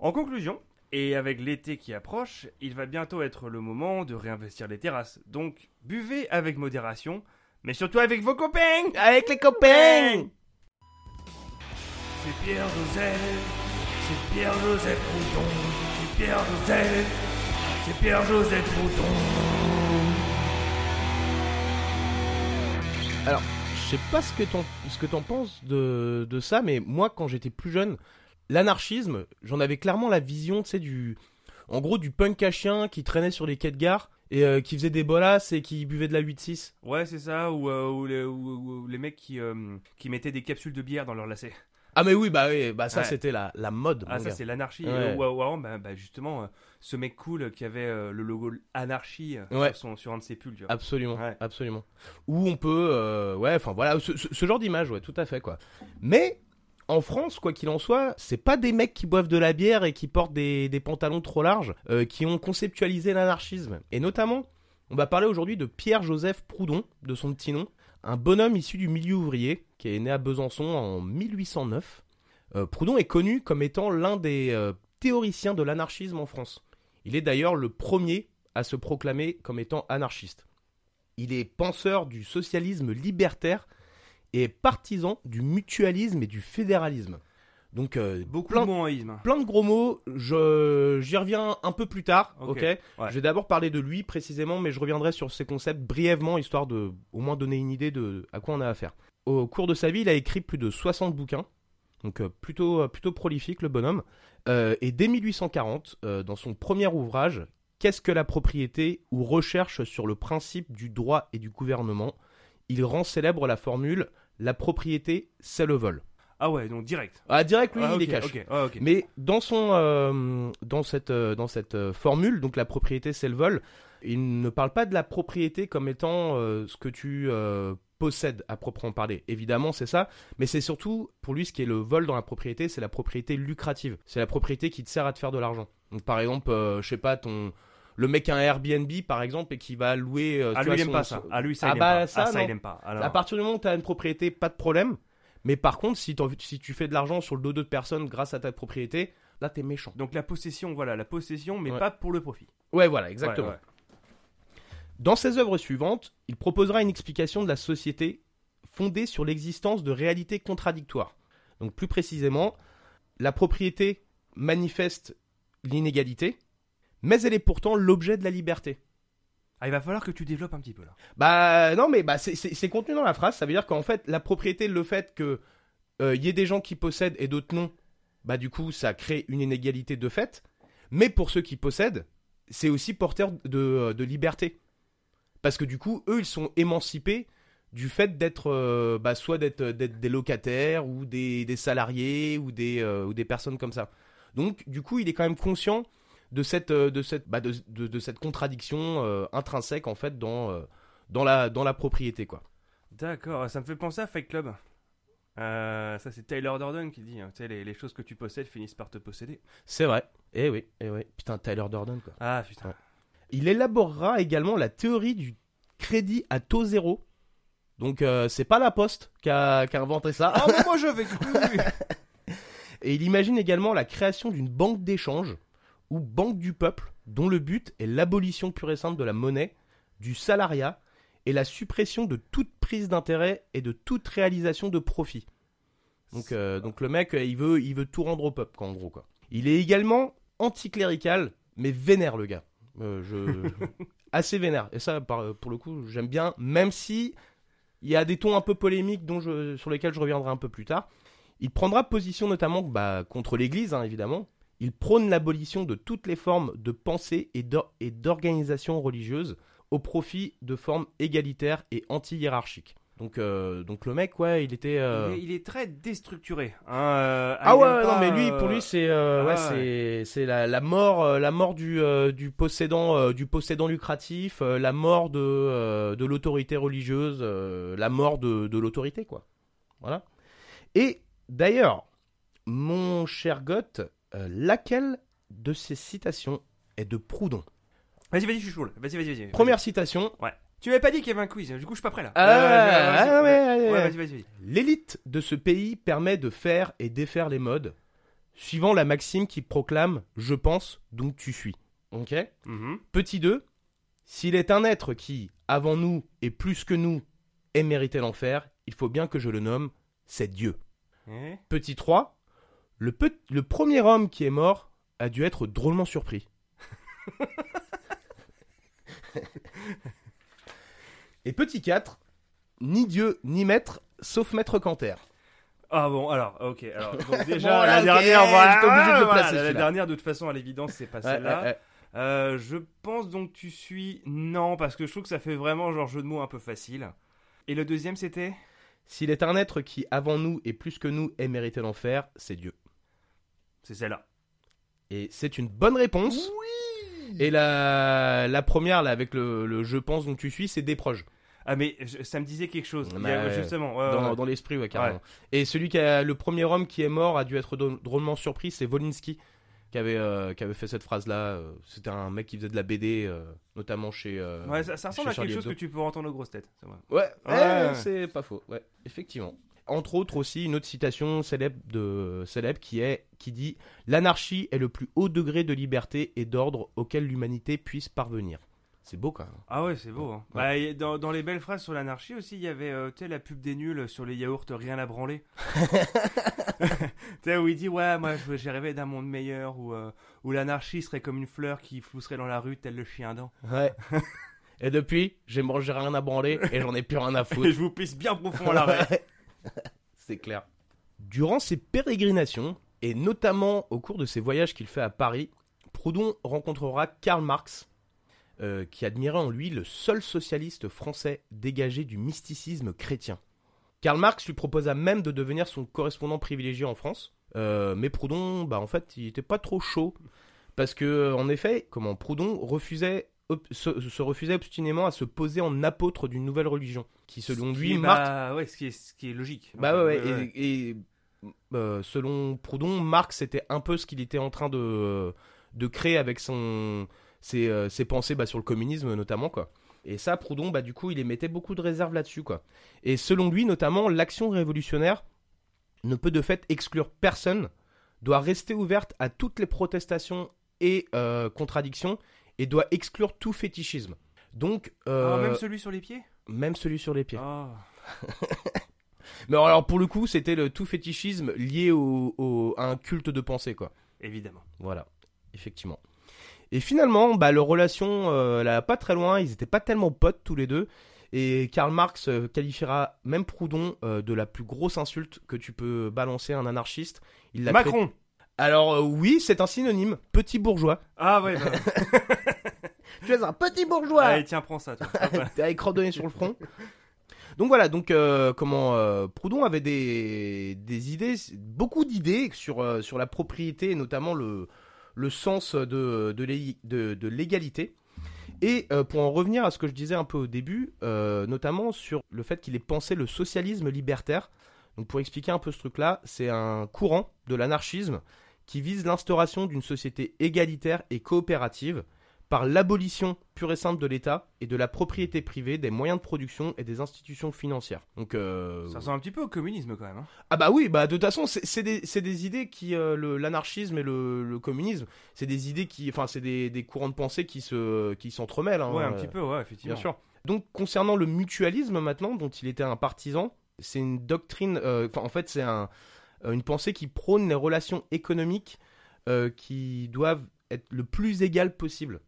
En conclusion, et avec l'été qui approche, il va bientôt être le moment de réinvestir les terrasses. Donc, buvez avec modération, mais surtout avec vos copains Avec les copains C'est Pierre Joseph, c'est Pierre Joseph Mouton, c'est Pierre Joseph, c'est Pierre Joseph Mouton. Alors, je sais pas ce que t'en, ce que t'en penses de, de ça, mais moi, quand j'étais plus jeune, l'anarchisme, j'en avais clairement la vision, tu sais, du. En gros, du punk à chien qui traînait sur les quais de gare et euh, qui faisait des bolasses et qui buvait de la 8-6. Ouais, c'est ça, ou, euh, ou les, ou- ou les mecs qui, euh, qui mettaient des capsules de bière dans leur lacets. Ah, mais oui, bah oui, bah ça, Ouais. c'était la, la mode. Ah, ça, c'est l'anarchie. Ouais. Ou, ou bah, bah, justement, euh, ce mec cool qui avait euh, le logo anarchie euh, Ouais. sur, son, sur un de ses pulls, tu vois. Absolument, absolument. Où on peut, ouais, enfin voilà, ce, ce- ce genre d'image, ouais, tout à fait, quoi. Mais en France, quoi qu'il en soit, c'est pas des mecs qui boivent de la bière et qui portent des, pantalons trop larges euh, qui ont conceptualisé l'anarchisme. Et notamment, on va parler aujourd'hui de Pierre-Joseph Proudhon, de son petit nom, un bonhomme issu du milieu ouvrier qui est né à Besançon en 1809. Euh, Proudhon est connu comme étant l'un des euh, théoriciens de l'anarchisme en France. Il est d'ailleurs le premier à se proclamer comme étant anarchiste. Il est penseur du socialisme libertaire et partisan du mutualisme et du fédéralisme. Donc euh, Beaucoup plein, de plein de gros mots, je j'y reviens un peu plus tard, Ok, ouais. Je vais d'abord parler de lui précisément, mais je reviendrai sur ses concepts brièvement, histoire de au moins donner une idée de à quoi on a affaire. Au cours de sa vie, il a écrit plus de 60 bouquins, donc euh, plutôt, euh, plutôt prolifique le bonhomme. Euh, et dès 1840, euh, dans son premier ouvrage, Qu'est-ce que la propriété? ou recherche sur le principe du droit et du gouvernement, il rend célèbre la formule La propriété, c'est le vol. Ah ouais, donc direct. Ah, direct, lui, Ah, il est cash. ok. Mais dans son, euh, dans cette, euh, dans cette euh, formule, donc la propriété c'est le vol, il ne parle pas de la propriété comme étant euh, ce que tu euh, possèdes à proprement parler. Évidemment, c'est ça, mais c'est surtout pour lui ce qui est le vol dans la propriété, c'est la propriété lucrative. C'est la propriété qui te sert à te faire de l'argent. Donc par exemple, je sais pas ton le mec a un Airbnb par exemple et qui va louer. euh, Ah, lui, il aime pas ça. son- Ah, lui, ça, ah il aime bah, pas. Ça, Ah, ça, il aime pas. Alors- À partir du moment où tu as une propriété, pas de problème. Mais par contre, si, tu fais de l'argent sur le dos d'autres personnes grâce à ta propriété, là t'es méchant. Donc la possession, voilà, la possession, mais Ouais. pas pour le profit. Ouais, voilà, exactement. Ouais, ouais. Dans ses œuvres suivantes, il proposera une explication de la société fondée sur l'existence de réalités contradictoires. Donc plus précisément, la propriété manifeste l'inégalité, mais elle est pourtant l'objet de la liberté. Ah, il va falloir que tu développes un petit peu là. Bah non, mais bah, c'est- contenu dans la phrase. Ça veut dire qu'en fait, la propriété, le fait que euh, y ait des gens qui possèdent et d'autres non, bah du coup, ça crée une inégalité de fait. Mais pour ceux qui possèdent, c'est aussi porteur de, de liberté. Parce que du coup, eux, ils sont émancipés du fait d'être, euh, bah, soit d'être d'être des locataires ou des, des salariés ou des, euh, ou des personnes comme ça. Donc, du coup, il est quand même conscient de cette, euh, de cette, bah, de, de- de cette contradiction euh, intrinsèque en fait dans, euh, dans, la, dans la propriété, quoi. D'accord, ça me fait penser à Fight Club. Euh, ça, c'est Taylor Durden qui dit hein, tu sais, les, les choses que tu possèdes finissent par te posséder. C'est vrai. Eh oui, eh oui. Putain, Tyler Durden, quoi. Ah putain. Ouais. Il élaborera également la théorie du crédit à taux zéro. Donc, c'est pas la Poste qui a, qui a inventé ça. Ah, mais moi j'avais [laughs] cru Et il imagine également la création d'une banque d'échange ou banque du peuple, dont le but est l'abolition pure et simple de la monnaie, du salariat et la suppression de toute prise d'intérêt et de toute réalisation de profit. Donc, euh, donc le mec, euh, il veut, il veut tout rendre au peuple, quoi, en gros. Quoi. Il est également anticlérical, mais vénère le gars. Euh, je... [laughs] Assez vénère. Et ça, pour le coup, j'aime bien, même si il y a des tons un peu polémiques dont je, sur lesquels je reviendrai un peu plus tard. Il prendra position notamment bah, contre l'Église, hein, évidemment. Il prône l'abolition de toutes les formes de pensée et d'or- et d'organisation religieuse au profit de formes égalitaires et anti-hiérarchiques. Donc, euh, donc le mec, ouais, il était... euh, il, est, il est très déstructuré. hein, euh, Ah ouais, non mais lui, pour lui, c'est ah ouais, la, la mort, la mort du du possédant du possédant lucratif, la mort de de l'autorité religieuse, la mort de de l'autorité quoi. Voilà. Et d'ailleurs, mon cher Goth, euh, laquelle de ces citations est de Proudhon. Vas-y, vas-y, je suis chaud. là. Vas-y, vas-y, vas-y. Première citation. Ouais. Tu m'avais pas dit qu'il y avait un quiz, du coup je suis pas prêt là. Ah, ouais, ouais, ouais, ouais. vas-y, vas-y, vas-y. L'élite de ce pays permet de faire et défaire les modes, suivant la maxime qui proclame Je pense, donc tu suis. Ok? Mhm. Petit 2. S'il est un être qui, avant nous et plus que nous, ait mérité l'enfer, il faut bien que je le nomme, c'est Dieu. Eh Petit 3. Le, pe- le premier homme qui est mort a dû être drôlement surpris. [laughs] et petit 4. Ni Dieu ni maître, sauf maître Canter. Ah bon, alors, ok. Alors, donc [laughs] Bon, déjà, la ok, dernière, voilà, obligé de le voilà, placer, La dernière, de toute façon, à l'évidence, c'est pas celle-là. ouais, ouais. Euh, je pense donc tu suis. Non, parce que je trouve que ça fait vraiment genre jeu de mots un peu facile. Et le deuxième, c'était? S'il est un être qui, avant nous et plus que nous, ait mérité l'enfer, c'est Dieu. C'est celle-là. Et c'est une bonne réponse. Oui Et la, la première, là, avec le, le je pense donc tu suis, c'est des proches. Ah, mais je- ça me disait quelque chose. Bah, a- ouais. justement. ouais, dans, ouais. dans l'esprit, ouais, carrément. Et celui qui a le premier homme qui est mort a dû être drô- drôlement surpris, c'est Volinsky qui avait, euh, qui avait fait cette phrase-là. Euh, C'était un mec qui faisait de la BD, euh, notamment chez. euh, Ouais, ça, ça ressemble à quelque chose que tu peux entendre aux grosses têtes. ouais. c'est pas faux. Ouais, effectivement. Entre autres aussi une autre citation célèbre de célèbre qui est qui dit l'anarchie est le plus haut degré de liberté et d'ordre auquel l'humanité puisse parvenir. C'est beau quand même. Ah ouais, c'est beau. hein. Ouais. Bah, dans, dans les belles phrases sur l'anarchie aussi, il y avait euh, la pub des nuls sur les yaourts, rien à branler. [laughs] [laughs] tu où il dit Ouais, moi j'ai rêvé d'un monde meilleur où, euh, où l'anarchie serait comme une fleur qui flousserait dans la rue, tel le chien dent. Ouais. et depuis, j'ai mangé rien à branler et j'en ai plus rien à [laughs] foutre. Et je vous pisse bien profond à l'arrêt. C'est clair. Durant ses pérégrinations, et notamment au cours de ses voyages qu'il fait à Paris, Proudhon rencontrera Karl Marx, euh, qui admirait en lui le seul socialiste français dégagé du mysticisme chrétien. Karl Marx lui proposa même de devenir son correspondant privilégié en France, euh, mais Proudhon, bah en fait, il était pas trop chaud, parce que en effet, comment Proudhon refusait se, se refusait obstinément à se poser en apôtre d'une nouvelle religion, qui selon Ce lui qui est- marque bah, ouais, ce qui est, ce qui est logique. bah ouais, Ouais, ouais, ouais. et, et, euh, selon Proudhon, Marx c'était un peu ce qu'il était en train de, de créer avec son, ses, euh, ses pensées bah, sur le communisme notamment quoi. Et ça, Proudhon, bah du coup, il émettait beaucoup de réserves là-dessus quoi. Et selon lui, notamment, l'action révolutionnaire ne peut de fait exclure personne, doit rester ouverte à toutes les protestations et euh, contradictions, et doit exclure tout fétichisme. Donc, Ah, euh, même celui sur les pieds? même celui sur les pieds. Ah. [laughs] Mais alors pour le coup, c'était le tout fétichisme lié au, au- à un culte de pensée, quoi. Évidemment. Voilà, effectivement. Et finalement, bah, leur relation, euh, a pas très loin, ils étaient pas tellement potes tous les deux. Et Karl Marx euh, qualifiera même Proudhon euh, de la plus grosse insulte que tu peux balancer à un anarchiste. Il Macron Alors euh, oui, c'est un synonyme, petit bourgeois. Ah ouais, bah. [laughs] [laughs] Tu es un petit bourgeois Allez, tiens, prends ça, toi. [laughs] Avec cordonné sur le front. Donc voilà, donc euh, comment euh, Proudhon avait des, des idées, beaucoup d'idées sur, euh, sur la propriété et notamment le, le sens de, de, l'é- de- de l'égalité. Et pour en revenir à ce que je disais un peu au début, notamment sur le fait qu'il ait pensé le socialisme libertaire. Donc pour expliquer un peu ce truc-là, c'est un courant de l'anarchisme qui vise l'instauration d'une société égalitaire et coopérative par l'abolition pure et simple de l'État et de la propriété privée des moyens de production et des institutions financières. Donc euh, Ça ressemble un petit peu au communisme quand même. hein. ah bah oui, bah de toute façon, c'est des, idées qui, euh, l'anarchisme et le, le communisme, c'est des idées qui, enfin, c'est des, des courants de pensée qui se, qui s'entremêlent. hein, Ouais, un euh, petit peu, ouais, effectivement. Bien sûr. Donc concernant le mutualisme maintenant, dont il était un partisan, c'est une doctrine, euh, en fait c'est un, une pensée qui prône les relations économiques qui doivent être le plus égales possible.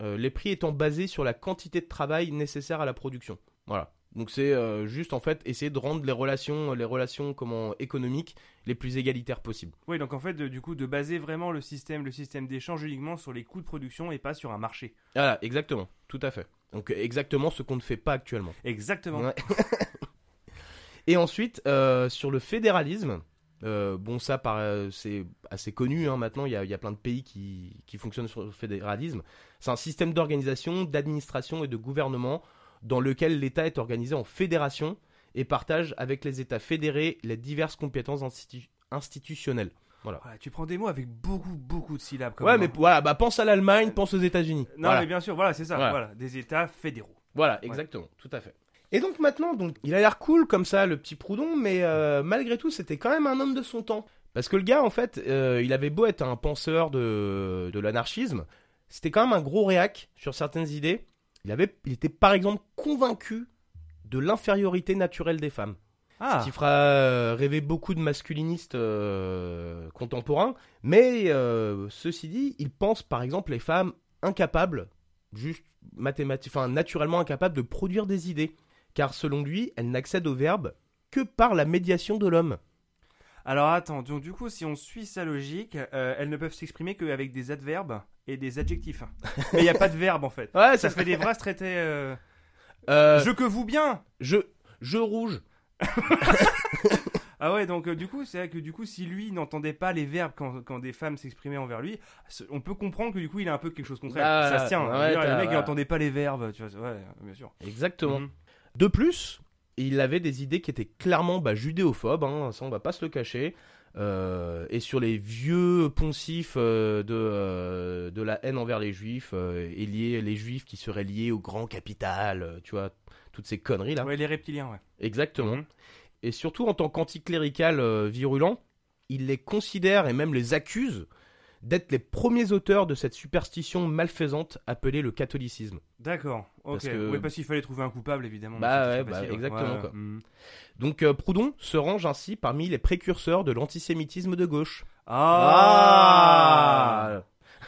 Euh, les prix étant basés sur la quantité de travail nécessaire à la production. Voilà. Donc c'est euh, juste en fait essayer de rendre les relations, les relations comment économiques les plus égalitaires possibles. Oui, donc en fait, de- du coup, de baser vraiment le système, le système d'échange uniquement sur les coûts de production et pas sur un marché. Voilà, exactement, tout à fait. Donc exactement ce qu'on ne fait pas actuellement. Exactement. Ouais. [laughs] Et ensuite, euh, sur le fédéralisme, euh, bon, ça, euh, c'est assez connu hein, maintenant, il y, a, il y a plein de pays qui, qui fonctionnent sur le fédéralisme. C'est un système d'organisation, d'administration et de gouvernement dans lequel l'État est organisé en fédération et partage avec les États fédérés les diverses compétences institu- institutionnelles. Voilà. Tu prends des mots avec beaucoup, beaucoup de syllabes. Comme Ouais, moi. mais voilà, bah pense à l'Allemagne, pense aux États-Unis. Non, Voilà. mais bien sûr, voilà, c'est ça. Voilà. Voilà. des États fédéraux. Voilà, exactement, tout à fait. Et donc maintenant, donc, il a l'air cool comme ça, le petit Proudhon, mais euh, malgré tout, c'était quand même un homme de son temps. Parce que le gars, en fait, euh, il avait beau être un penseur de, de l'anarchisme, c'était quand même un gros réac sur certaines idées. Il, avait, il était par exemple convaincu de l'infériorité naturelle des femmes. Ah, Ce qui fera euh, rêver beaucoup de masculinistes euh, contemporains. Mais euh, ceci dit, il pense par exemple les femmes incapables, juste mathématiques, enfin naturellement incapables de produire des idées. Car selon lui, elles n'accèdent au verbe que par la médiation de l'homme. alors attends, donc du coup, si on suit sa logique, euh, elles ne peuvent s'exprimer qu'avec des adverbes et des adjectifs. [laughs] mais il n'y a pas de verbe en fait. Ouais, Ça fait des phrases traitées. euh, Euh, Je que vous bien je, je rouge. [laughs] Ah ouais, donc du coup, c'est vrai que du coup, si lui n'entendait pas les verbes quand, quand des femmes s'exprimaient envers lui, on peut comprendre que du coup, il a un peu quelque chose contre elle. Ah, ça se tient. ouais, dire, t'as- le mec, il ouais. n'entendait pas les verbes, tu vois. Ouais, bien sûr. Exactement. Mhm. De plus, il avait des idées qui étaient clairement bah, judéophobes, hein, ça on va pas se le cacher. Euh, et sur les vieux poncifs euh, de, euh, de la haine envers les juifs, et liés, les juifs qui seraient liés au grand capital, tu vois, toutes ces conneries là. Ouais, les reptiliens, ouais. Exactement. Mhm. Et surtout en tant qu'anticlérical virulent, il les considère et même les accuse d'être les premiers auteurs de cette superstition malfaisante appelée le catholicisme. D'accord. Ok. Parce que- Oui, parce qu'il fallait trouver un coupable, évidemment. Bah ouais, bah exactement, Ouais, quoi. mhm. Donc euh, Proudhon se range ainsi parmi les précurseurs de l'antisémitisme de gauche. Ah,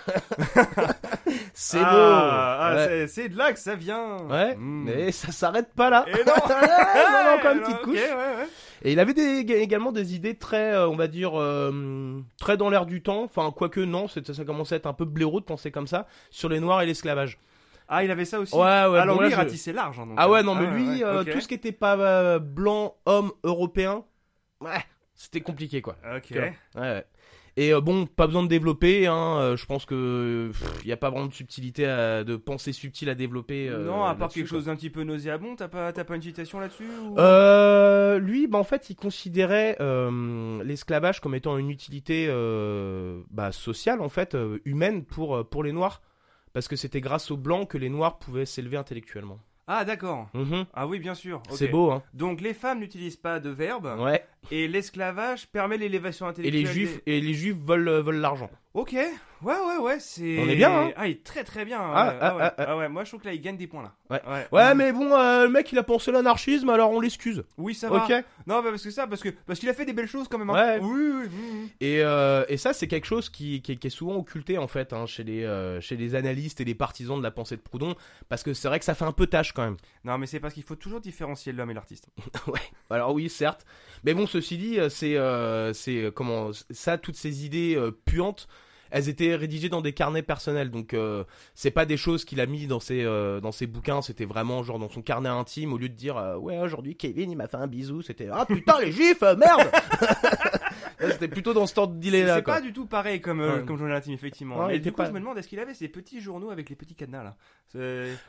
[laughs] C'est Ah, beau ah, Ouais. c'est- de là que ça vient Ouais, Mm. mais ça s'arrête pas là. Et non [laughs] Ouais, il en a encore une petite couche. ouais, ouais. Et il avait des, également des idées très, euh, on va dire, euh, très dans l'air du temps. Enfin, quoique non, ça commençait à être un peu blaireau de penser comme ça sur les Noirs et l'esclavage. Ah, il avait ça aussi Ouais, ouais. Alors bon, lui, là, il je- ratissait large. hein, donc, Ah hein. ouais, non, mais Ah, lui, euh, tout ce qui était pas euh, blanc, homme, européen, ouais, c'était compliqué quoi. Ok. Ouais, ouais. Et euh, bon, pas besoin de développer, hein, euh, je pense que il n'y a pas vraiment de subtilité, à- de pensée subtile à développer. euh, non, à part quelque quoi. chose d'un petit peu nauséabond, t'as pas, t'as pas une citation là-dessus ou- Euh, lui, bah, en fait, il considérait euh, l'esclavage comme étant une utilité euh, bah, sociale, en fait, euh, humaine pour, pour les Noirs. Parce que c'était grâce aux Blancs que les Noirs pouvaient s'élever intellectuellement. Ah, d'accord. Mhm. Ah oui, bien sûr. ok. C'est beau, hein Donc les femmes n'utilisent pas de verbe Ouais. et l'esclavage permet l'élévation Et intellectuelle. les Juifs, des- et les Juifs volent, euh, volent l'argent. Ok. Ouais, ouais, ouais. C'est. On est bien, hein Ah, il est très très bien. Ah, ouais, ah, ouais. ah, ah. Ah ouais, Moi, je trouve que là, il gagne des points là. Ouais. Ouais, Ouais, mais bon, euh, le mec, il a pensé l'anarchisme, alors on l'excuse. Oui, ça va. Ok Non, bah, parce que ça, parce que parce qu'il a fait des belles choses quand même. hein. Ouais. Oui, oui. mhm. Et, euh, et ça, c'est quelque chose qui, qui, qui est souvent occulté en fait hein, chez, les, euh, chez les analystes et les partisans de la pensée de Proudhon, parce que c'est vrai que ça fait un peu tâche quand même. Non, mais c'est parce qu'il faut toujours différencier l'homme et l'artiste. [laughs] ouais. Alors oui, certes. Mais bon, ceci dit, euh, c'est c'est comment ça, toutes ces idées puantes. Elles étaient rédigées dans des carnets personnels, donc euh, c'est pas des choses qu'il a mis dans ses euh, dans ses bouquins. C'était vraiment genre dans son carnet intime, au lieu de dire euh, ouais aujourd'hui Kevin il m'a fait un bisou, c'était ah putain les juifs merde. [laughs] c'était plutôt dans ce temps de C'est là. c'est pas du tout pareil comme, euh, Ouais. comme journal intime, effectivement. Ouais, il et était du coup, pas- je me demande, est-ce qu'il avait ces petits journaux avec les petits cadenas là?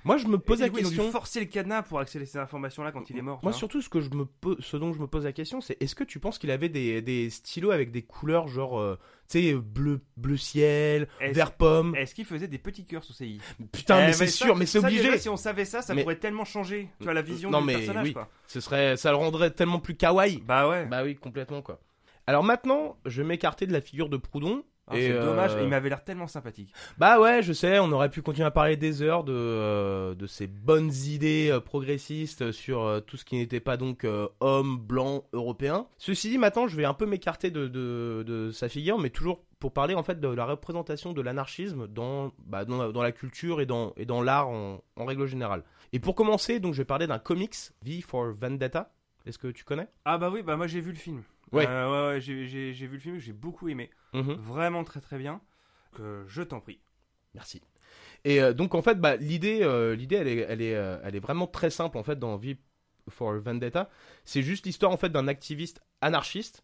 Moi je me pose la coup, Ils ont question. dû forcer le cadenas pour accéder à ces informations-là quand il est mort. Moi surtout ce que je me pose, ce dont je me pose la question, c'est est-ce que tu penses qu'il avait des, des stylos avec des couleurs genre euh, tu sais bleu bleu ciel, vert pomme? Est-ce qu'il faisait des petits cœurs sous ses i? Putain Eh, mais c'est sûr, mais c'est obligé. déjà, si on savait ça, ça Mais- pourrait tellement changer tu vois, la vision Non, du mais personnage. oui. Quoi. Ce serait, ça le rendrait tellement plus kawaii. Bah ouais. Bah oui, complètement quoi. Alors maintenant, je vais m'écarter de la figure de Proudhon. Ah, c'est euh, dommage, il m'avait l'air tellement sympathique. Bah ouais, je sais, on aurait pu continuer à parler des heures de, euh, de ces bonnes idées euh, progressistes sur euh, tout ce qui n'était pas donc euh, homme, blanc, européen. Ceci dit, maintenant, je vais un peu m'écarter de, de, de sa figure, mais toujours pour parler en fait de la représentation de l'anarchisme dans, bah, dans, la- dans la culture et dans, et dans l'art en, en règle générale. Et pour commencer, donc, je vais parler d'un comics, V for Vendetta. Est-ce que tu connais? Ah bah oui, bah moi j'ai vu le film. Ouais. Euh, ouais, ouais, j'ai- j'ai vu le film, j'ai beaucoup aimé. Mhm. Vraiment très très bien. Que je t'en prie. Merci. Et euh, donc en fait, bah, l'idée, euh, l'idée, elle est, elle est, euh, elle est vraiment très simple en fait dans V for Vendetta. C'est juste l'histoire en fait d'un activiste anarchiste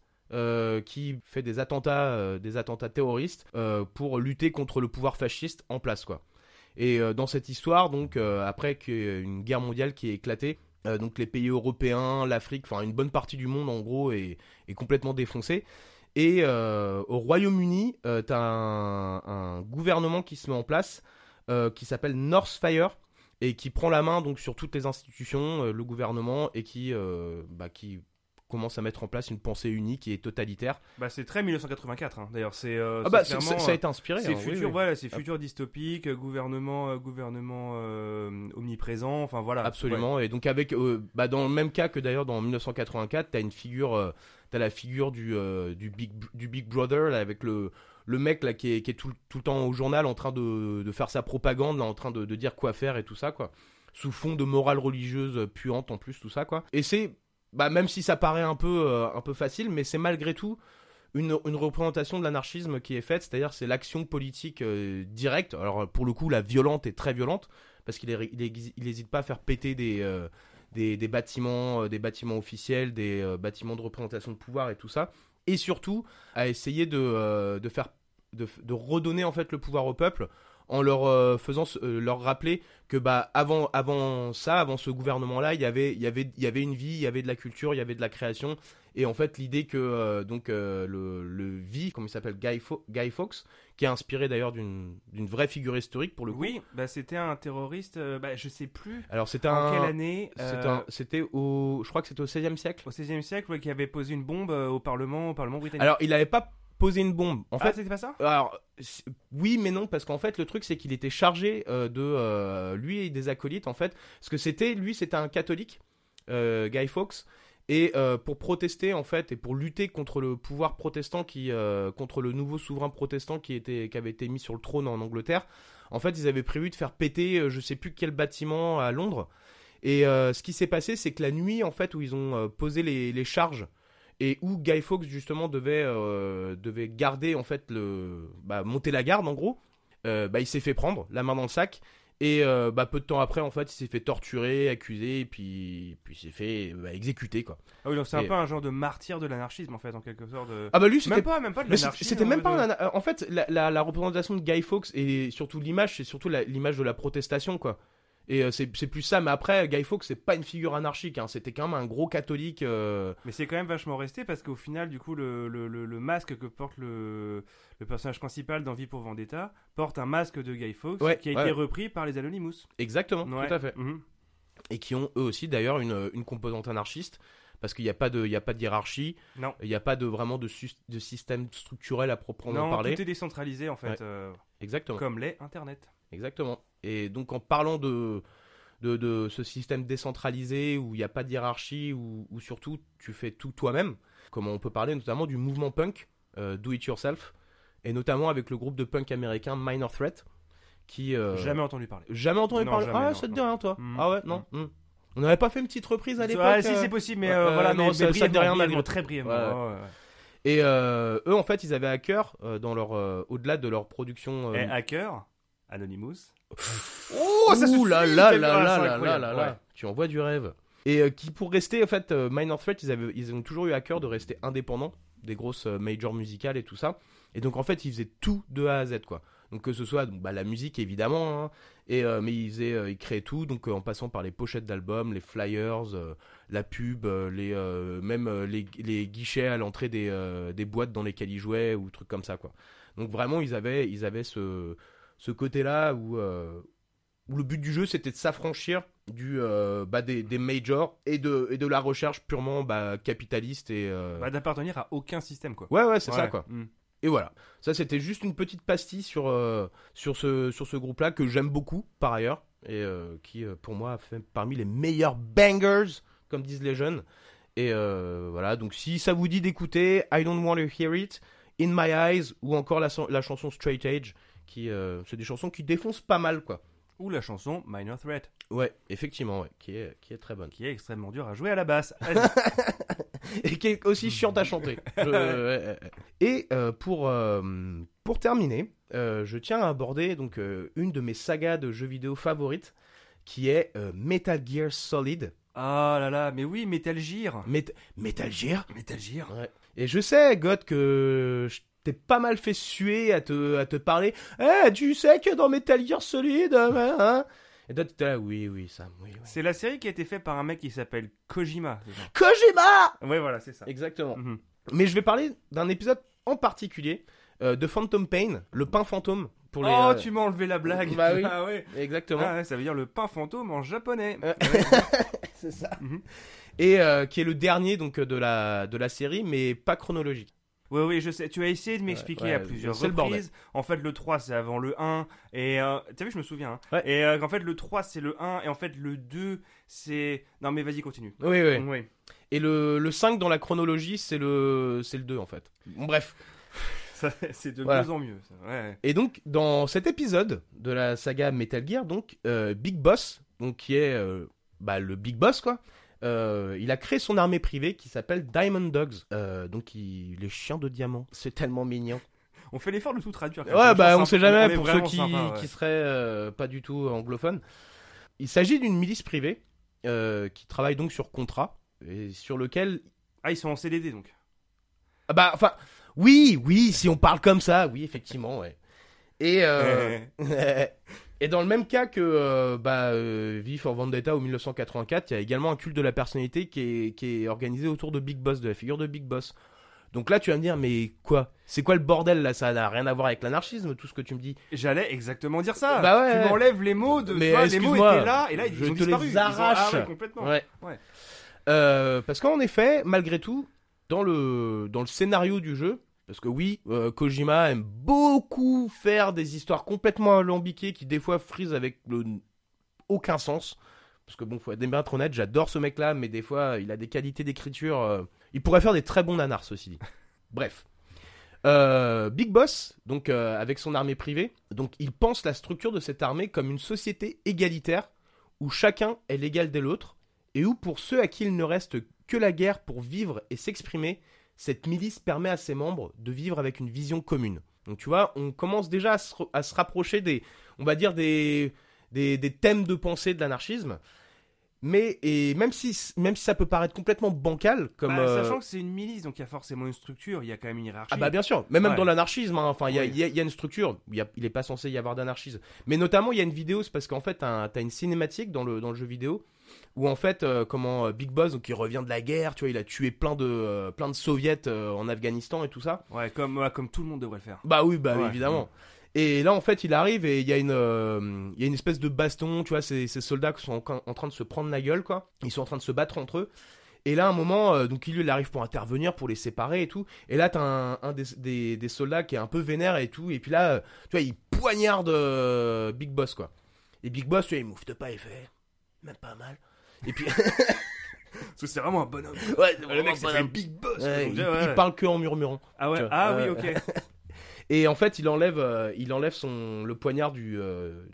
qui fait des attentats, des attentats terroristes pour lutter contre le pouvoir fasciste en place quoi. Et dans cette histoire, donc après qu'une guerre mondiale qui est éclatée, euh, donc les pays européens, l'Afrique, enfin une bonne partie du monde en gros est, complètement défoncée. Et euh, au Royaume-Uni, euh, t'as un, un gouvernement qui se met en place euh, qui s'appelle Northfire et qui prend la main donc sur toutes les institutions, le gouvernement et qui, bah, qui commence à mettre en place une pensée unique et totalitaire. Bah, c'est très 1984, hein. d'ailleurs. C'est, euh, Ah bah, ça a été inspiré. C'est hein, futur, oui. voilà, c'est futur dystopique, euh, gouvernement, euh, gouvernement euh, omniprésent, enfin voilà. Absolument. Et donc avec, euh, bah, dans le même cas que d'ailleurs dans 1984, t'as une figure, euh, t'as la figure du euh, du big du Big Brother là, avec le le mec là qui est, qui est tout, tout le temps au journal en train de, de faire sa propagande, là, en train de, de dire quoi faire et tout ça quoi, sous fond de morale religieuse puante en plus tout ça quoi. Et c'est, bah même si ça paraît un peu euh, facile, mais c'est malgré tout une, représentation de l'anarchisme qui est faite, c'est-à-dire c'est l'action politique euh, directe. Alors pour le coup, la violente est très violente parce qu'il est- il est- il hésite pas à faire péter des euh, bâtiments, des bâtiments officiels, des bâtiments de représentation de pouvoir et tout ça, et surtout à essayer de, de faire de redonner en fait le pouvoir au peuple en leur euh, faisant euh, leur rappeler que bah avant avant ça avant ce gouvernement là il y avait il y avait il y avait une vie il y avait de la culture il y avait de la création et en fait l'idée que euh, donc euh, le le V comme il s'appelle Guy, Fo- Guy Fawkes qui est inspiré d'ailleurs d'une d'une vraie figure historique pour le coup Oui, bah, c'était un terroriste, bah, je sais plus alors c'était en un quelle année. c'était au je crois que c'était au 16e siècle Au 16e siècle, ouais, qui avait posé une bombe au Parlement, au Parlement britannique. alors il n'avait pas posé une bombe. En ah, fait c'était pas ça? Alors, oui, mais non, parce qu'en fait, le truc, c'est qu'il était chargé euh, de euh, lui et des acolytes, en fait, parce que c'était lui, c'était un catholique, euh, Guy Fawkes, et pour protester, en fait, et pour lutter contre le pouvoir protestant qui, contre le nouveau souverain protestant qui était, qui avait été mis sur le trône en Angleterre, en fait, ils avaient prévu de faire péter, je sais plus quel bâtiment à Londres. Et ce qui s'est passé, c'est que la nuit, en fait, où ils ont posé les, les charges et où Guy Fawkes justement devait euh, devait garder en fait le bah, monter la garde en gros. Euh, bah il s'est fait prendre la main dans le sac. Et euh, bah peu de temps après en fait il s'est fait torturer accusé et puis puis il s'est fait bah, exécuter quoi. Ah oui, donc c'est un peu un genre de martyr de l'anarchisme en fait, en quelque sorte. de- ah bah lui c'était Même pas, même pas de mais c'était- même de- pas un ana- en fait la, la, la représentation de Guy Fawkes et surtout l'image c'est surtout l'image de la protestation quoi et euh, c'est plus ça mais après Guy Fawkes c'est pas une figure anarchique hein. c'était quand même un gros catholique euh, Mais c'est quand même vachement resté parce qu'au final, du coup, le, le, le, le masque que porte le, le personnage principal dans Vie pour Vendetta porte un masque de Guy Fawkes Ouais, qui a ouais. été repris par les Anonymous. exactement Ouais. tout à fait Mhm. et qui ont eux aussi d'ailleurs une, une composante anarchiste parce qu'il n'y a pas de il y a pas de hiérarchie Non. il n'y a pas de vraiment de, de système structurel à proprement Non, parler tout est décentralisé en fait, Ouais. euh, exactement comme l'est Internet. exactement et donc en parlant de de, de ce système décentralisé où il n'y a pas de hiérarchie où, où surtout tu fais tout toi-même comme on peut parler notamment du mouvement punk euh, do it yourself et notamment avec le groupe de punk américain Minor Threat qui euh, Jamais entendu parler. jamais entendu Non, parler jamais, ah non, ça te dit rien toi Mm. ah ouais non Mm. on n'avait pas fait une petite reprise à l'époque Ah, si, euh, c'est possible, mais euh, euh, voilà, non, mais, ça- ça rien, malgré- très brièvement. Ouais, ouais, ouais. Et euh, eux, en fait, ils avaient à cœur, euh, dans leur, euh, au-delà de leur production. Et Euh... hacker, Anonymous. Oh, ça suffit, là là là là là là là. Tu envoies du rêve. Et euh, qui, pour rester, en fait, euh, Minor Threat, ils, avaient, ils ont toujours eu à cœur de rester indépendants des grosses euh, majors musicales et tout ça. Et donc, en fait, ils faisaient tout de A à Z, quoi. Donc, que ce soit donc, bah, la musique, évidemment, hein, et, euh, mais ils, faisaient, euh, ils créaient tout, donc euh, en passant par les pochettes d'albums, les flyers, la pub, les, même les, les guichets à l'entrée des, des boîtes dans lesquelles ils jouaient, ou trucs comme ça, quoi. Donc, vraiment, ils avaient, ils avaient ce, ce côté-là où, euh, où le but du jeu c'était de s'affranchir du euh, bah, des, des majors et de, et de la recherche purement bah, capitaliste et euh, Bah, d'appartenir à aucun système, quoi. ouais ouais c'est ça quoi. Mm. et voilà. Ça c'était juste une petite pastille sur euh, sur ce sur ce groupe là que j'aime beaucoup par ailleurs et euh, qui euh, pour moi fait parmi les meilleurs bangers comme disent les jeunes. Et voilà. Donc si ça vous dit d'écouter I Don't Want to Hear It In My Eyes ou encore la, la chanson Straight Edge qui euh, c'est des chansons qui défoncent pas mal quoi Ou la chanson Minor Threat, Ouais, effectivement, ouais, qui est, qui est très bonne. qui est extrêmement dur à jouer à la basse. [laughs] Et qui est aussi chiante à chanter. Je-. Et euh, pour, euh, pour terminer, euh, je tiens à aborder donc, une de mes sagas de jeux vidéo favorites, qui est Metal Gear Solid. Ah là là, mais oui, Metal Gear. Met- Metal Gear? Metal Gear. Ouais. Et je sais, God, que je t'ai pas mal fait suer à te, à te parler. Eh, tu sais que dans Metal Gear Solid, euh, hein, hein. Et toi, t'étais là, oui, oui, oui, oui. C'est la série qui a été faite par un mec qui s'appelle Kojima. ça Kojima Ouais, voilà, c'est ça. Exactement. Mhm. Mais je vais parler d'un épisode en particulier euh, de Phantom Pain, le pain fantôme pour les. Oh, euh, tu m'as enlevé la blague. Bah oui. [laughs] Ah. Exactement. Ah ouais, ça veut dire le pain fantôme en japonais. Euh, [laughs] c'est ça. Mhm. Et qui est le dernier donc de la de la série, mais pas chronologique. Oui, oui, je sais. Tu as essayé de m'expliquer ouais, à plusieurs c'est le reprises. En fait, le 3, c'est avant le 1. Et euh, t'as vu, je me souviens. hein. Ouais. Et euh, en fait, le 3, c'est le 1. Et en fait, le 2, c'est. Non, mais vas-y, continue. Oui, oui. Oui. Et le, le 5 dans la chronologie, c'est le c'est le 2 en fait. Bon, bref. [laughs] C'est de Voilà. mieux en mieux. ça. Ouais. Et donc, dans cet épisode de la saga Metal Gear, donc, euh, Big Boss, donc, qui est euh, bah, le Big Boss, quoi, euh, il a créé son armée privée qui s'appelle Diamond Dogs. Euh, donc, il... les chiens de diamant. C'est tellement mignon. [laughs] On fait l'effort de tout traduire. Ouais, bah, on sait jamais pour ceux qui, sympa, ouais. qui seraient euh, pas du tout anglophones. Il s'agit d'une milice privée qui travaille donc sur contrat et sur lequel Ah, ils sont en CDD donc. Ah bah, enfin, oui, oui, si on parle comme ça, oui, effectivement, ouais. Et, [laughs] [laughs] et dans le même cas que euh, bah, euh, V for Vendetta au 1984, il y a également un culte de la personnalité qui est, qui est organisé autour de Big Boss, de la figure de Big Boss. Donc là, tu vas me dire, mais quoi? C'est quoi le bordel là? Ça n'a rien à voir avec l'anarchisme, tout ce que tu me dis. J'allais exactement dire ça. Bah ouais. Tu m'enlèves les mots de. Mais tu vois, les mots étaient là et là ils je ont te disparu. les Ils ont- arrache. Ah ouais, complètement. Ouais. Ouais. Euh, parce qu'en effet, malgré tout, dans le, dans le scénario du jeu, parce que oui, euh, Kojima aime beaucoup faire des histoires complètement alambiquées qui des fois frisent avec le, aucun sens. Parce que bon, faut être bien honnête, j'adore ce mec-là, mais des fois, il a des qualités d'écriture. euh, il pourrait faire des très bons nanars, ceci dit. [laughs] Bref. Euh, Big Boss, donc avec son armée privée, donc il pense la structure de cette armée comme une société égalitaire où chacun est l'égal de l'autre et où pour ceux à qui il ne reste que la guerre pour vivre et s'exprimer, cette milice permet à ses membres de vivre avec une vision commune. Donc tu vois, on commence déjà à se, rapprocher des, on va dire des, des thèmes de pensée de l'anarchisme. Mais et même si même si ça peut paraître complètement bancal comme Bah, euh, Sachant que c'est une milice, donc il y a forcément une structure, il y a quand même une hiérarchie. ah bah bien sûr, mais même Ouais. dans l'anarchisme, hein, enfin il y, a- Oui. il y a- il y a une structure, il, y a- il est pas censé y avoir d'anarchisme. Mais notamment il y a une vidéo, c'est parce qu'en fait t'as as une cinématique dans le, dans le jeu vidéo où en fait euh, comment euh, Big Boss, donc il revient de la guerre, tu vois, il a tué plein de euh, plein de soviets en Afghanistan et tout ça. Ouais, comme, comme tout le monde devrait le faire. Bah oui, bah Ouais. évidemment. Et là, en fait, il arrive et il y a une, euh, il y a une espèce de baston, tu vois, ces, ces soldats qui sont en, en train de se prendre la gueule, quoi. Ils sont en train de se battre entre eux. Et là, à un moment, euh, donc il, il arrive pour intervenir, pour les séparer et tout. Et là, t'as un, un des, des, des soldats qui est un peu vénère et tout. Et puis là, euh, tu vois, il poignarde euh, Big Boss, quoi. Et Big Boss, tu vois, il moufte pas et fait, même pas mal. Et puis, [laughs] Parce que c'est vraiment un bonhomme. ouais, Le mec s'appelle mal. Big Boss. Ouais, il, ouais, il parle que en murmurant. Ah ouais, vois. ah oui, ok. [laughs] Et en fait, il enlève, euh, il enlève son, le poignard du, euh,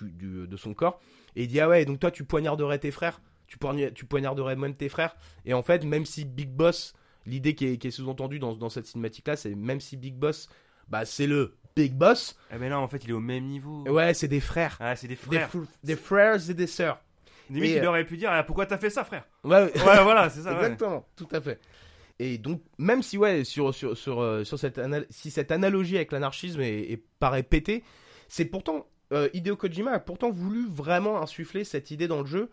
du- du- de son corps. Et il dit Ah ouais, donc toi, tu poignarderais tes frères tu, poigna- tu poignarderais même tes frères Et en fait, même si Big Boss, l'idée qui est, qui est sous-entendue dans, dans cette cinématique-là, c'est même si Big Boss, bah, c'est le Big Boss, Ah mais là, en fait, il est au même niveau. ouais, c'est des frères. Ah, c'est des frères. fr- des frères et des sœurs. Limite, Et, il euh, aurait pu dire ah, pourquoi t'as fait ça, frère? Ouais, Ouais, voilà, c'est ça. ouais. Exactement, tout à fait. Et donc, même si ouais, sur sur sur euh, sur cette si cette analogie avec l'anarchisme est, est- paraît péter, c'est pourtant euh, Hideo Kojima a pourtant voulu vraiment insuffler cette idée dans le jeu.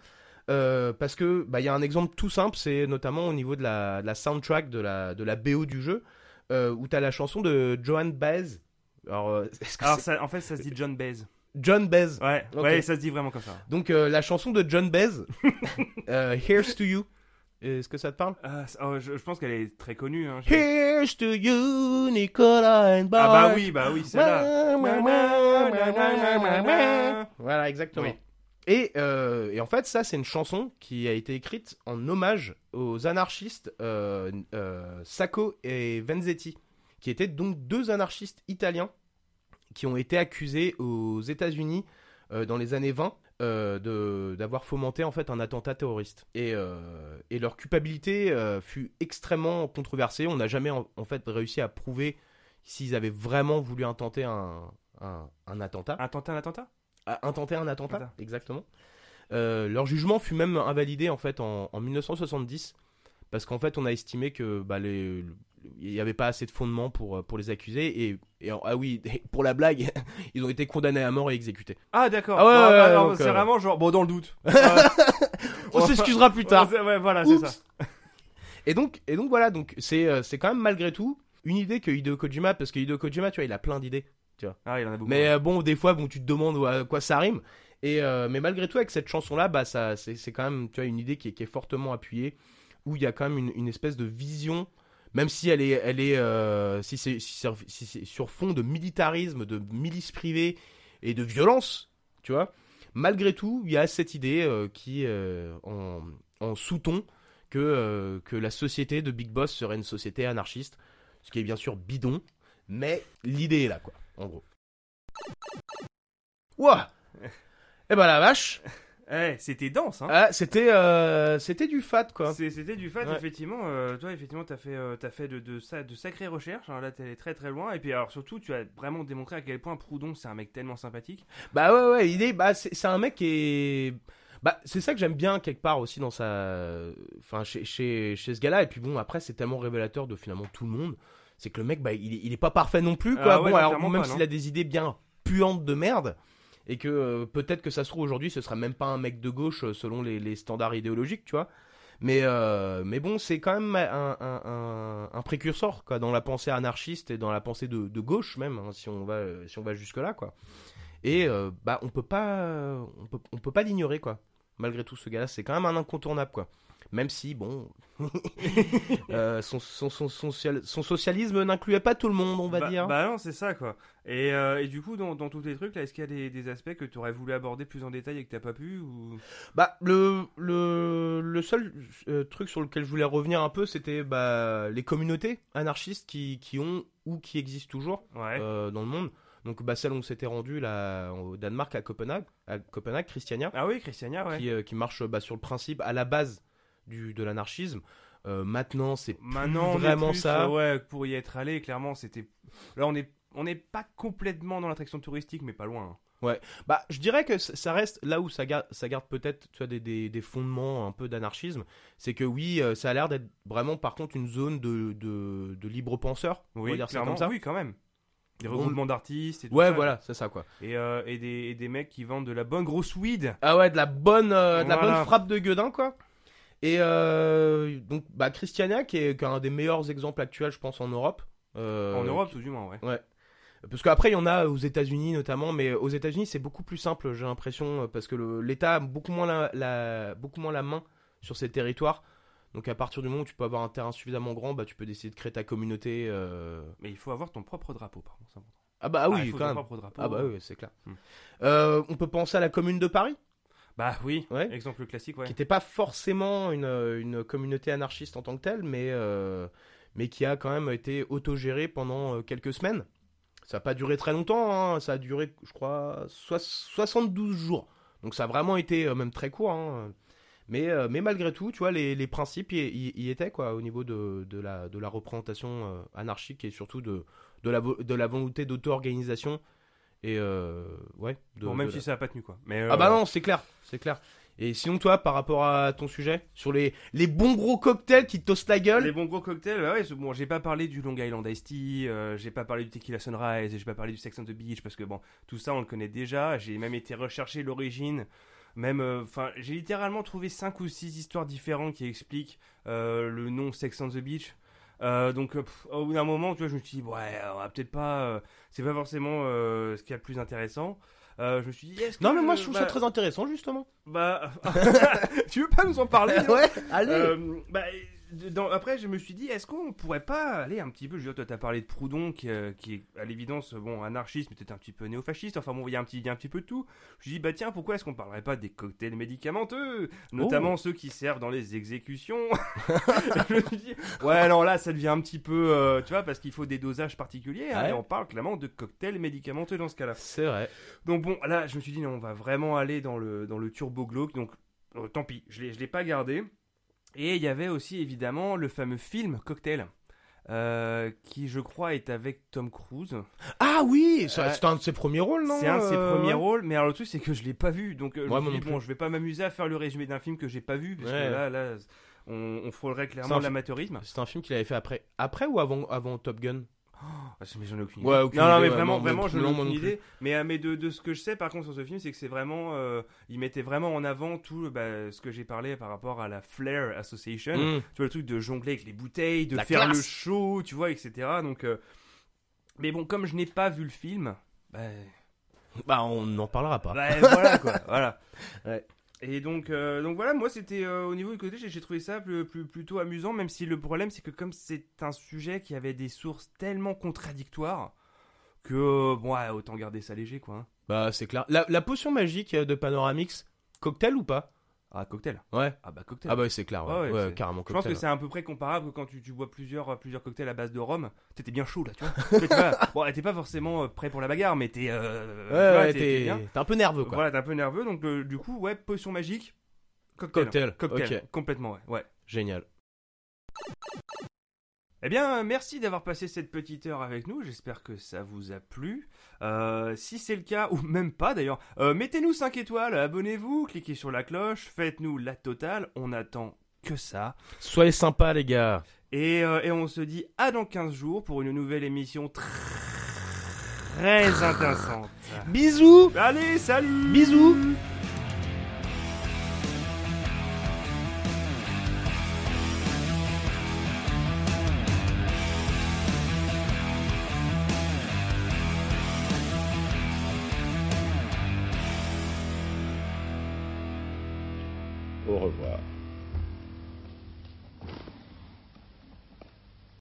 euh, parce que bah il y a un exemple tout simple, c'est notamment au niveau de la, de la soundtrack de la de la BO du jeu, euh, où t'as la chanson de Joan Baez. Alors, [laughs] est-ce que Alors, c'est- ça, en fait, ça se dit John Baez. John Baez. Ouais, ouais, ça se dit vraiment comme ça. Donc euh, la chanson de John Baez, [laughs] Here's to You. Est-ce que ça te parle? Ah, oh, je, je pense qu'elle est très connue. Hein. Here's to you, Nicolas and Ah bah Bart. oui, bah oui, celle-là. Voilà, exactement. Oui. Et, euh, et en fait, ça, c'est une chanson qui a été écrite en hommage aux anarchistes euh, euh, Sacco et Vanzetti, qui étaient donc deux anarchistes italiens qui ont été accusés aux États-Unis dans les années 20 euh, de- d'avoir fomenté en fait un attentat terroriste. Et, euh, et leur culpabilité euh, fut extrêmement controversée. On n'a jamais en, en fait réussi à prouver s'ils avaient vraiment voulu intenter un, un, un attentat. Intenter un attentat? À intenter un attentat, Attentat. exactement. Euh, leur jugement fut même invalidé en fait en, en 1970 parce qu'en fait on a estimé que bah, les, il n'y avait pas assez de fondement pour, euh, pour les accuser. Et, et ah oui, [laughs] pour la blague, [laughs] ils ont été condamnés à mort et exécutés. Ah d'accord. Ah ouais, Bon, ouais, bah, ouais, c'est euh, vraiment genre bon dans le doute. [laughs] On s'excusera plus tard. Ouais, voilà, c'est ça. Et donc, et donc voilà, donc c'est euh, c'est quand même malgré tout une idée que Hideo Kojima, parce que Hideo Kojima, tu vois, il a plein d'idées. Ah, il en a beaucoup. Mais euh, bon, des fois, bon, tu te demandes à quoi ça rime. Et euh, mais malgré tout, avec cette chanson-là, bah ça, c'est c'est quand même, tu vois, une idée qui est, qui est fortement appuyée, où il y a quand même une, une espèce de vision, même si elle est, elle est, euh, si c'est sur fond de militarisme, de milice privée et de violence, tu vois. Malgré tout, il y a cette idée euh, qui, euh, en, sous-ton, que que la société de Big Boss serait une société anarchiste, ce qui est bien sûr bidon, mais l'idée est là, quoi, en gros. Ouah Eh ben la vache Eh, c'était dense, hein. ah, C'était euh, c'était du fat, quoi. C'était du fat, Ouais. effectivement. euh, toi, effectivement, t'as fait, euh, t'as fait de, de, sa- de sacrées recherches. hein, là, t'es allé très très loin. Et puis, alors, surtout, tu as vraiment démontré à quel point Proudhon, c'est un mec tellement sympathique. Bah ouais, ouais, l'idée, bah, c'est un mec qui est. Bah, c'est ça que j'aime bien quelque part aussi dans sa. Enfin, chez, chez, chez ce gars-là. Et puis bon, après, c'est tellement révélateur de finalement tout le monde. C'est que le mec, bah, il, est- il est pas parfait non plus, quoi. Ah ouais, bon, alors, même s'il a des idées bien puantes de merde. Et que euh, peut-être que ça se trouve aujourd'hui, ce sera même pas un mec de gauche euh, selon les, standards idéologiques, tu vois. Mais, euh, mais bon, c'est quand même un, un, précurseur quoi, dans la pensée anarchiste et dans la pensée de, gauche même, hein, si on va, si on va jusque-là. quoi. Et bah, on peut pas, on peut, on peut pas l'ignorer, quoi. Malgré tout, ce gars-là, c'est quand même un incontournable, quoi. Même si, bon, [laughs] [laughs] euh, son, son, son, social- son socialisme n'incluait pas tout le monde, on va bah, dire. Bah non, c'est ça, quoi. Et, euh, et du coup, dans, dans tous tes trucs, là, est-ce qu'il y a des, des aspects que tu aurais voulu aborder plus en détail et que t'as pas pu ou... Bah, le, le, le seul euh, truc sur lequel je voulais revenir un peu, c'était bah, les communautés anarchistes qui, qui ont ou qui existent toujours Ouais. dans le monde. Donc, bah, celle où on s'était rendu là, au Danemark, à Copenhague, à Copenhague Christiania, Ah oui, Christiania, ouais. qui, euh, qui marche bah, sur le principe à la base du, de l'anarchisme. Euh, maintenant, c'est Maintenant, vraiment plus, ça. euh, ouais, pour y être allé, clairement, c'était. Là, on est, on n'est pas complètement dans l'attraction touristique, mais pas loin. hein. Bah, je dirais que ça ça reste là où ça garde, ça garde peut-être tu vois, des, des, des fondements un peu d'anarchisme. C'est que oui, euh, ça a l'air d'être vraiment par contre une zone de, de, de libre penseurs. on va Oui, dire ça clairement, comme ça. oui, quand même. Des regroupements d'artistes et tout Ouais, ça. voilà, c'est ça quoi. Et, euh, et, des, et des mecs qui vendent de la bonne grosse weed. Ah ouais, de la bonne, euh, de la bonne frappe de gueudin quoi. Et euh, donc, bah, Christiania, qui est, qui est un des meilleurs exemples actuels, je pense, en Europe. Euh, en Europe, tout du moins, ouais. Parce qu'après, il y en a aux États-Unis notamment, mais aux États-Unis, c'est beaucoup plus simple, j'ai l'impression, parce que l'État a beaucoup moins la, la- beaucoup moins la main sur ces territoires. Donc, à partir du moment où tu peux avoir un terrain suffisamment grand, bah, tu peux décider de créer ta communauté. euh. Mais il faut avoir ton propre drapeau, par contre. Ah, bah Ah, oui, il faut quand ton même. propre drapeau. Ah, bah oui, c'est clair. Hmm. On peut penser à la commune de Paris, Bah oui, Ouais. exemple classique, ouais. qui n'était pas forcément une, une communauté anarchiste en tant que telle, mais, euh, mais qui a quand même été autogérée pendant euh, quelques semaines. Ça n'a pas duré très longtemps, hein, ça a duré, je crois, soix- 72 jours. Donc ça a vraiment été euh, même très court. hein. Mais, euh, mais malgré tout, tu vois, les, les principes y, y- y étaient, quoi, au niveau de, de, la, de la représentation anarchique et surtout de, de, la, de la volonté d'auto-organisation. Et euh, ouais. de- Bon, même de si la- ça a pas tenu, quoi. Mais, ah bah euh, non, c'est clair, c'est clair. Et sinon toi, par rapport à ton sujet, sur les, les bons gros cocktails qui te la gueule, Les bons gros cocktails, bah ouais, bon, j'ai pas parlé du Long Island Iced Tea, euh, j'ai pas parlé du Tequila Sunrise, et j'ai pas parlé du Sex on the Beach, parce que bon, tout ça on le connaît déjà, j'ai même été rechercher l'origine, même, enfin, j'ai littéralement trouvé 5 ou 6 histoires différentes qui expliquent le nom Sex on the Beach. Euh, donc, euh, pff, au bout d'un moment, tu vois, je me suis dit, ouais, on va peut-être pas, euh, c'est pas forcément euh, ce qu'il y a de plus intéressant. Euh, je me suis dit, est-ce que. Non mais moi je trouve bah, ça très intéressant justement. Bah, [laughs] tu veux pas nous en parler non [laughs] ouais, allez. euh, bah, dans- après, je me suis dit, est-ce qu'on pourrait pas aller un petit peu. Je veux dire, toi, t'as parlé de Proudhon, qui, euh, qui est à l'évidence, bon, anarchiste, mais peut-être un petit peu néofasciste. Enfin, bon, il y a un petit, il y a un petit peu de tout. Je me suis dit, bah, tiens, pourquoi est-ce qu'on parlerait pas des cocktails médicamenteux Notamment ceux qui servent dans les exécutions? [laughs] je me suis dit, ouais, non, là, ça devient un petit peu. euh, tu vois, parce qu'il faut des dosages particuliers. hein, Ouais. et on parle clairement de cocktails médicamenteux dans ce cas-là. C'est vrai. Donc bon, là, je me suis dit, non, on va vraiment aller dans le, dans le turbo glauque. Donc, euh, tant pis, je je l'ai pas gardé. Et il y avait aussi, évidemment, le fameux film Cocktail. euh, qui, je crois, est avec Tom Cruise. Ah oui, Ouais. c'est un de ses premiers rôles non C'est un de ses euh, premiers rôles, mais alors le truc, c'est que je l'ai pas vu. Donc, euh, je me dit, bon, je vais pas m'amuser à faire le résumé d'un film que j'ai pas vu. Parce Ouais. que là, là, On, on frôlerait clairement l'amateurisme. C'est un film qu'il avait fait après, après ou avant, avant Top Gun? Mais j'en ai aucune Ouais, idée. aucune non, non, mais ouais, vraiment, non, vraiment, je n'ai aucune idée. Mais, euh, mais de, de ce que je sais, par contre, sur ce film, c'est que c'est vraiment, euh, il mettait vraiment en avant tout bah, ce que j'ai parlé par rapport à la Flair Association. Mm. Tu vois, le truc de jongler avec les bouteilles, de La faire le show, tu vois, etc. Donc, euh, mais bon, comme je n'ai pas vu le film, bah, Bah, on n'en parlera pas. bah, voilà quoi, voilà. [laughs] Ouais. Et donc, euh, donc voilà, moi c'était euh, au niveau du côté, j'ai trouvé ça plus, plutôt amusant, même si le problème c'est que comme c'est un sujet qui avait des sources tellement contradictoires que euh, bon, ouais, autant garder ça léger quoi. hein. Bah, c'est clair. La, la potion magique de Panoramix, cocktail ou pas? Ah cocktail. Ouais. Ah bah cocktail. Ah bah, c'est clair, ouais. Ouais, carrément Je pense cocktail. que c'est à peu près comparable quand tu, tu bois plusieurs, plusieurs cocktails à base de rhum. T'étais bien chaud là, tu vois. [laughs] Vois, bon, t'es pas forcément euh, prêt pour la bagarre, mais t'es. euh, Ouais, t'es- un peu nerveux, quoi. Voilà, t'es un peu nerveux, donc euh, du coup, ouais, potion magique. Cocktail. Cocktail, Cocktail. Complètement, ouais. ouais. Génial. Eh bien, euh, merci d'avoir passé cette petite heure avec nous. J'espère que ça vous a plu. Euh, si c'est le cas, [laughs] ou même pas d'ailleurs, euh, mettez-nous 5 étoiles, abonnez-vous, cliquez sur la cloche, faites-nous la totale. On attend que ça. Soyez sympas, les gars. Et, euh, et on se dit à dans 15 jours pour une nouvelle émission très intéressante. Bisous Allez, salut Bisous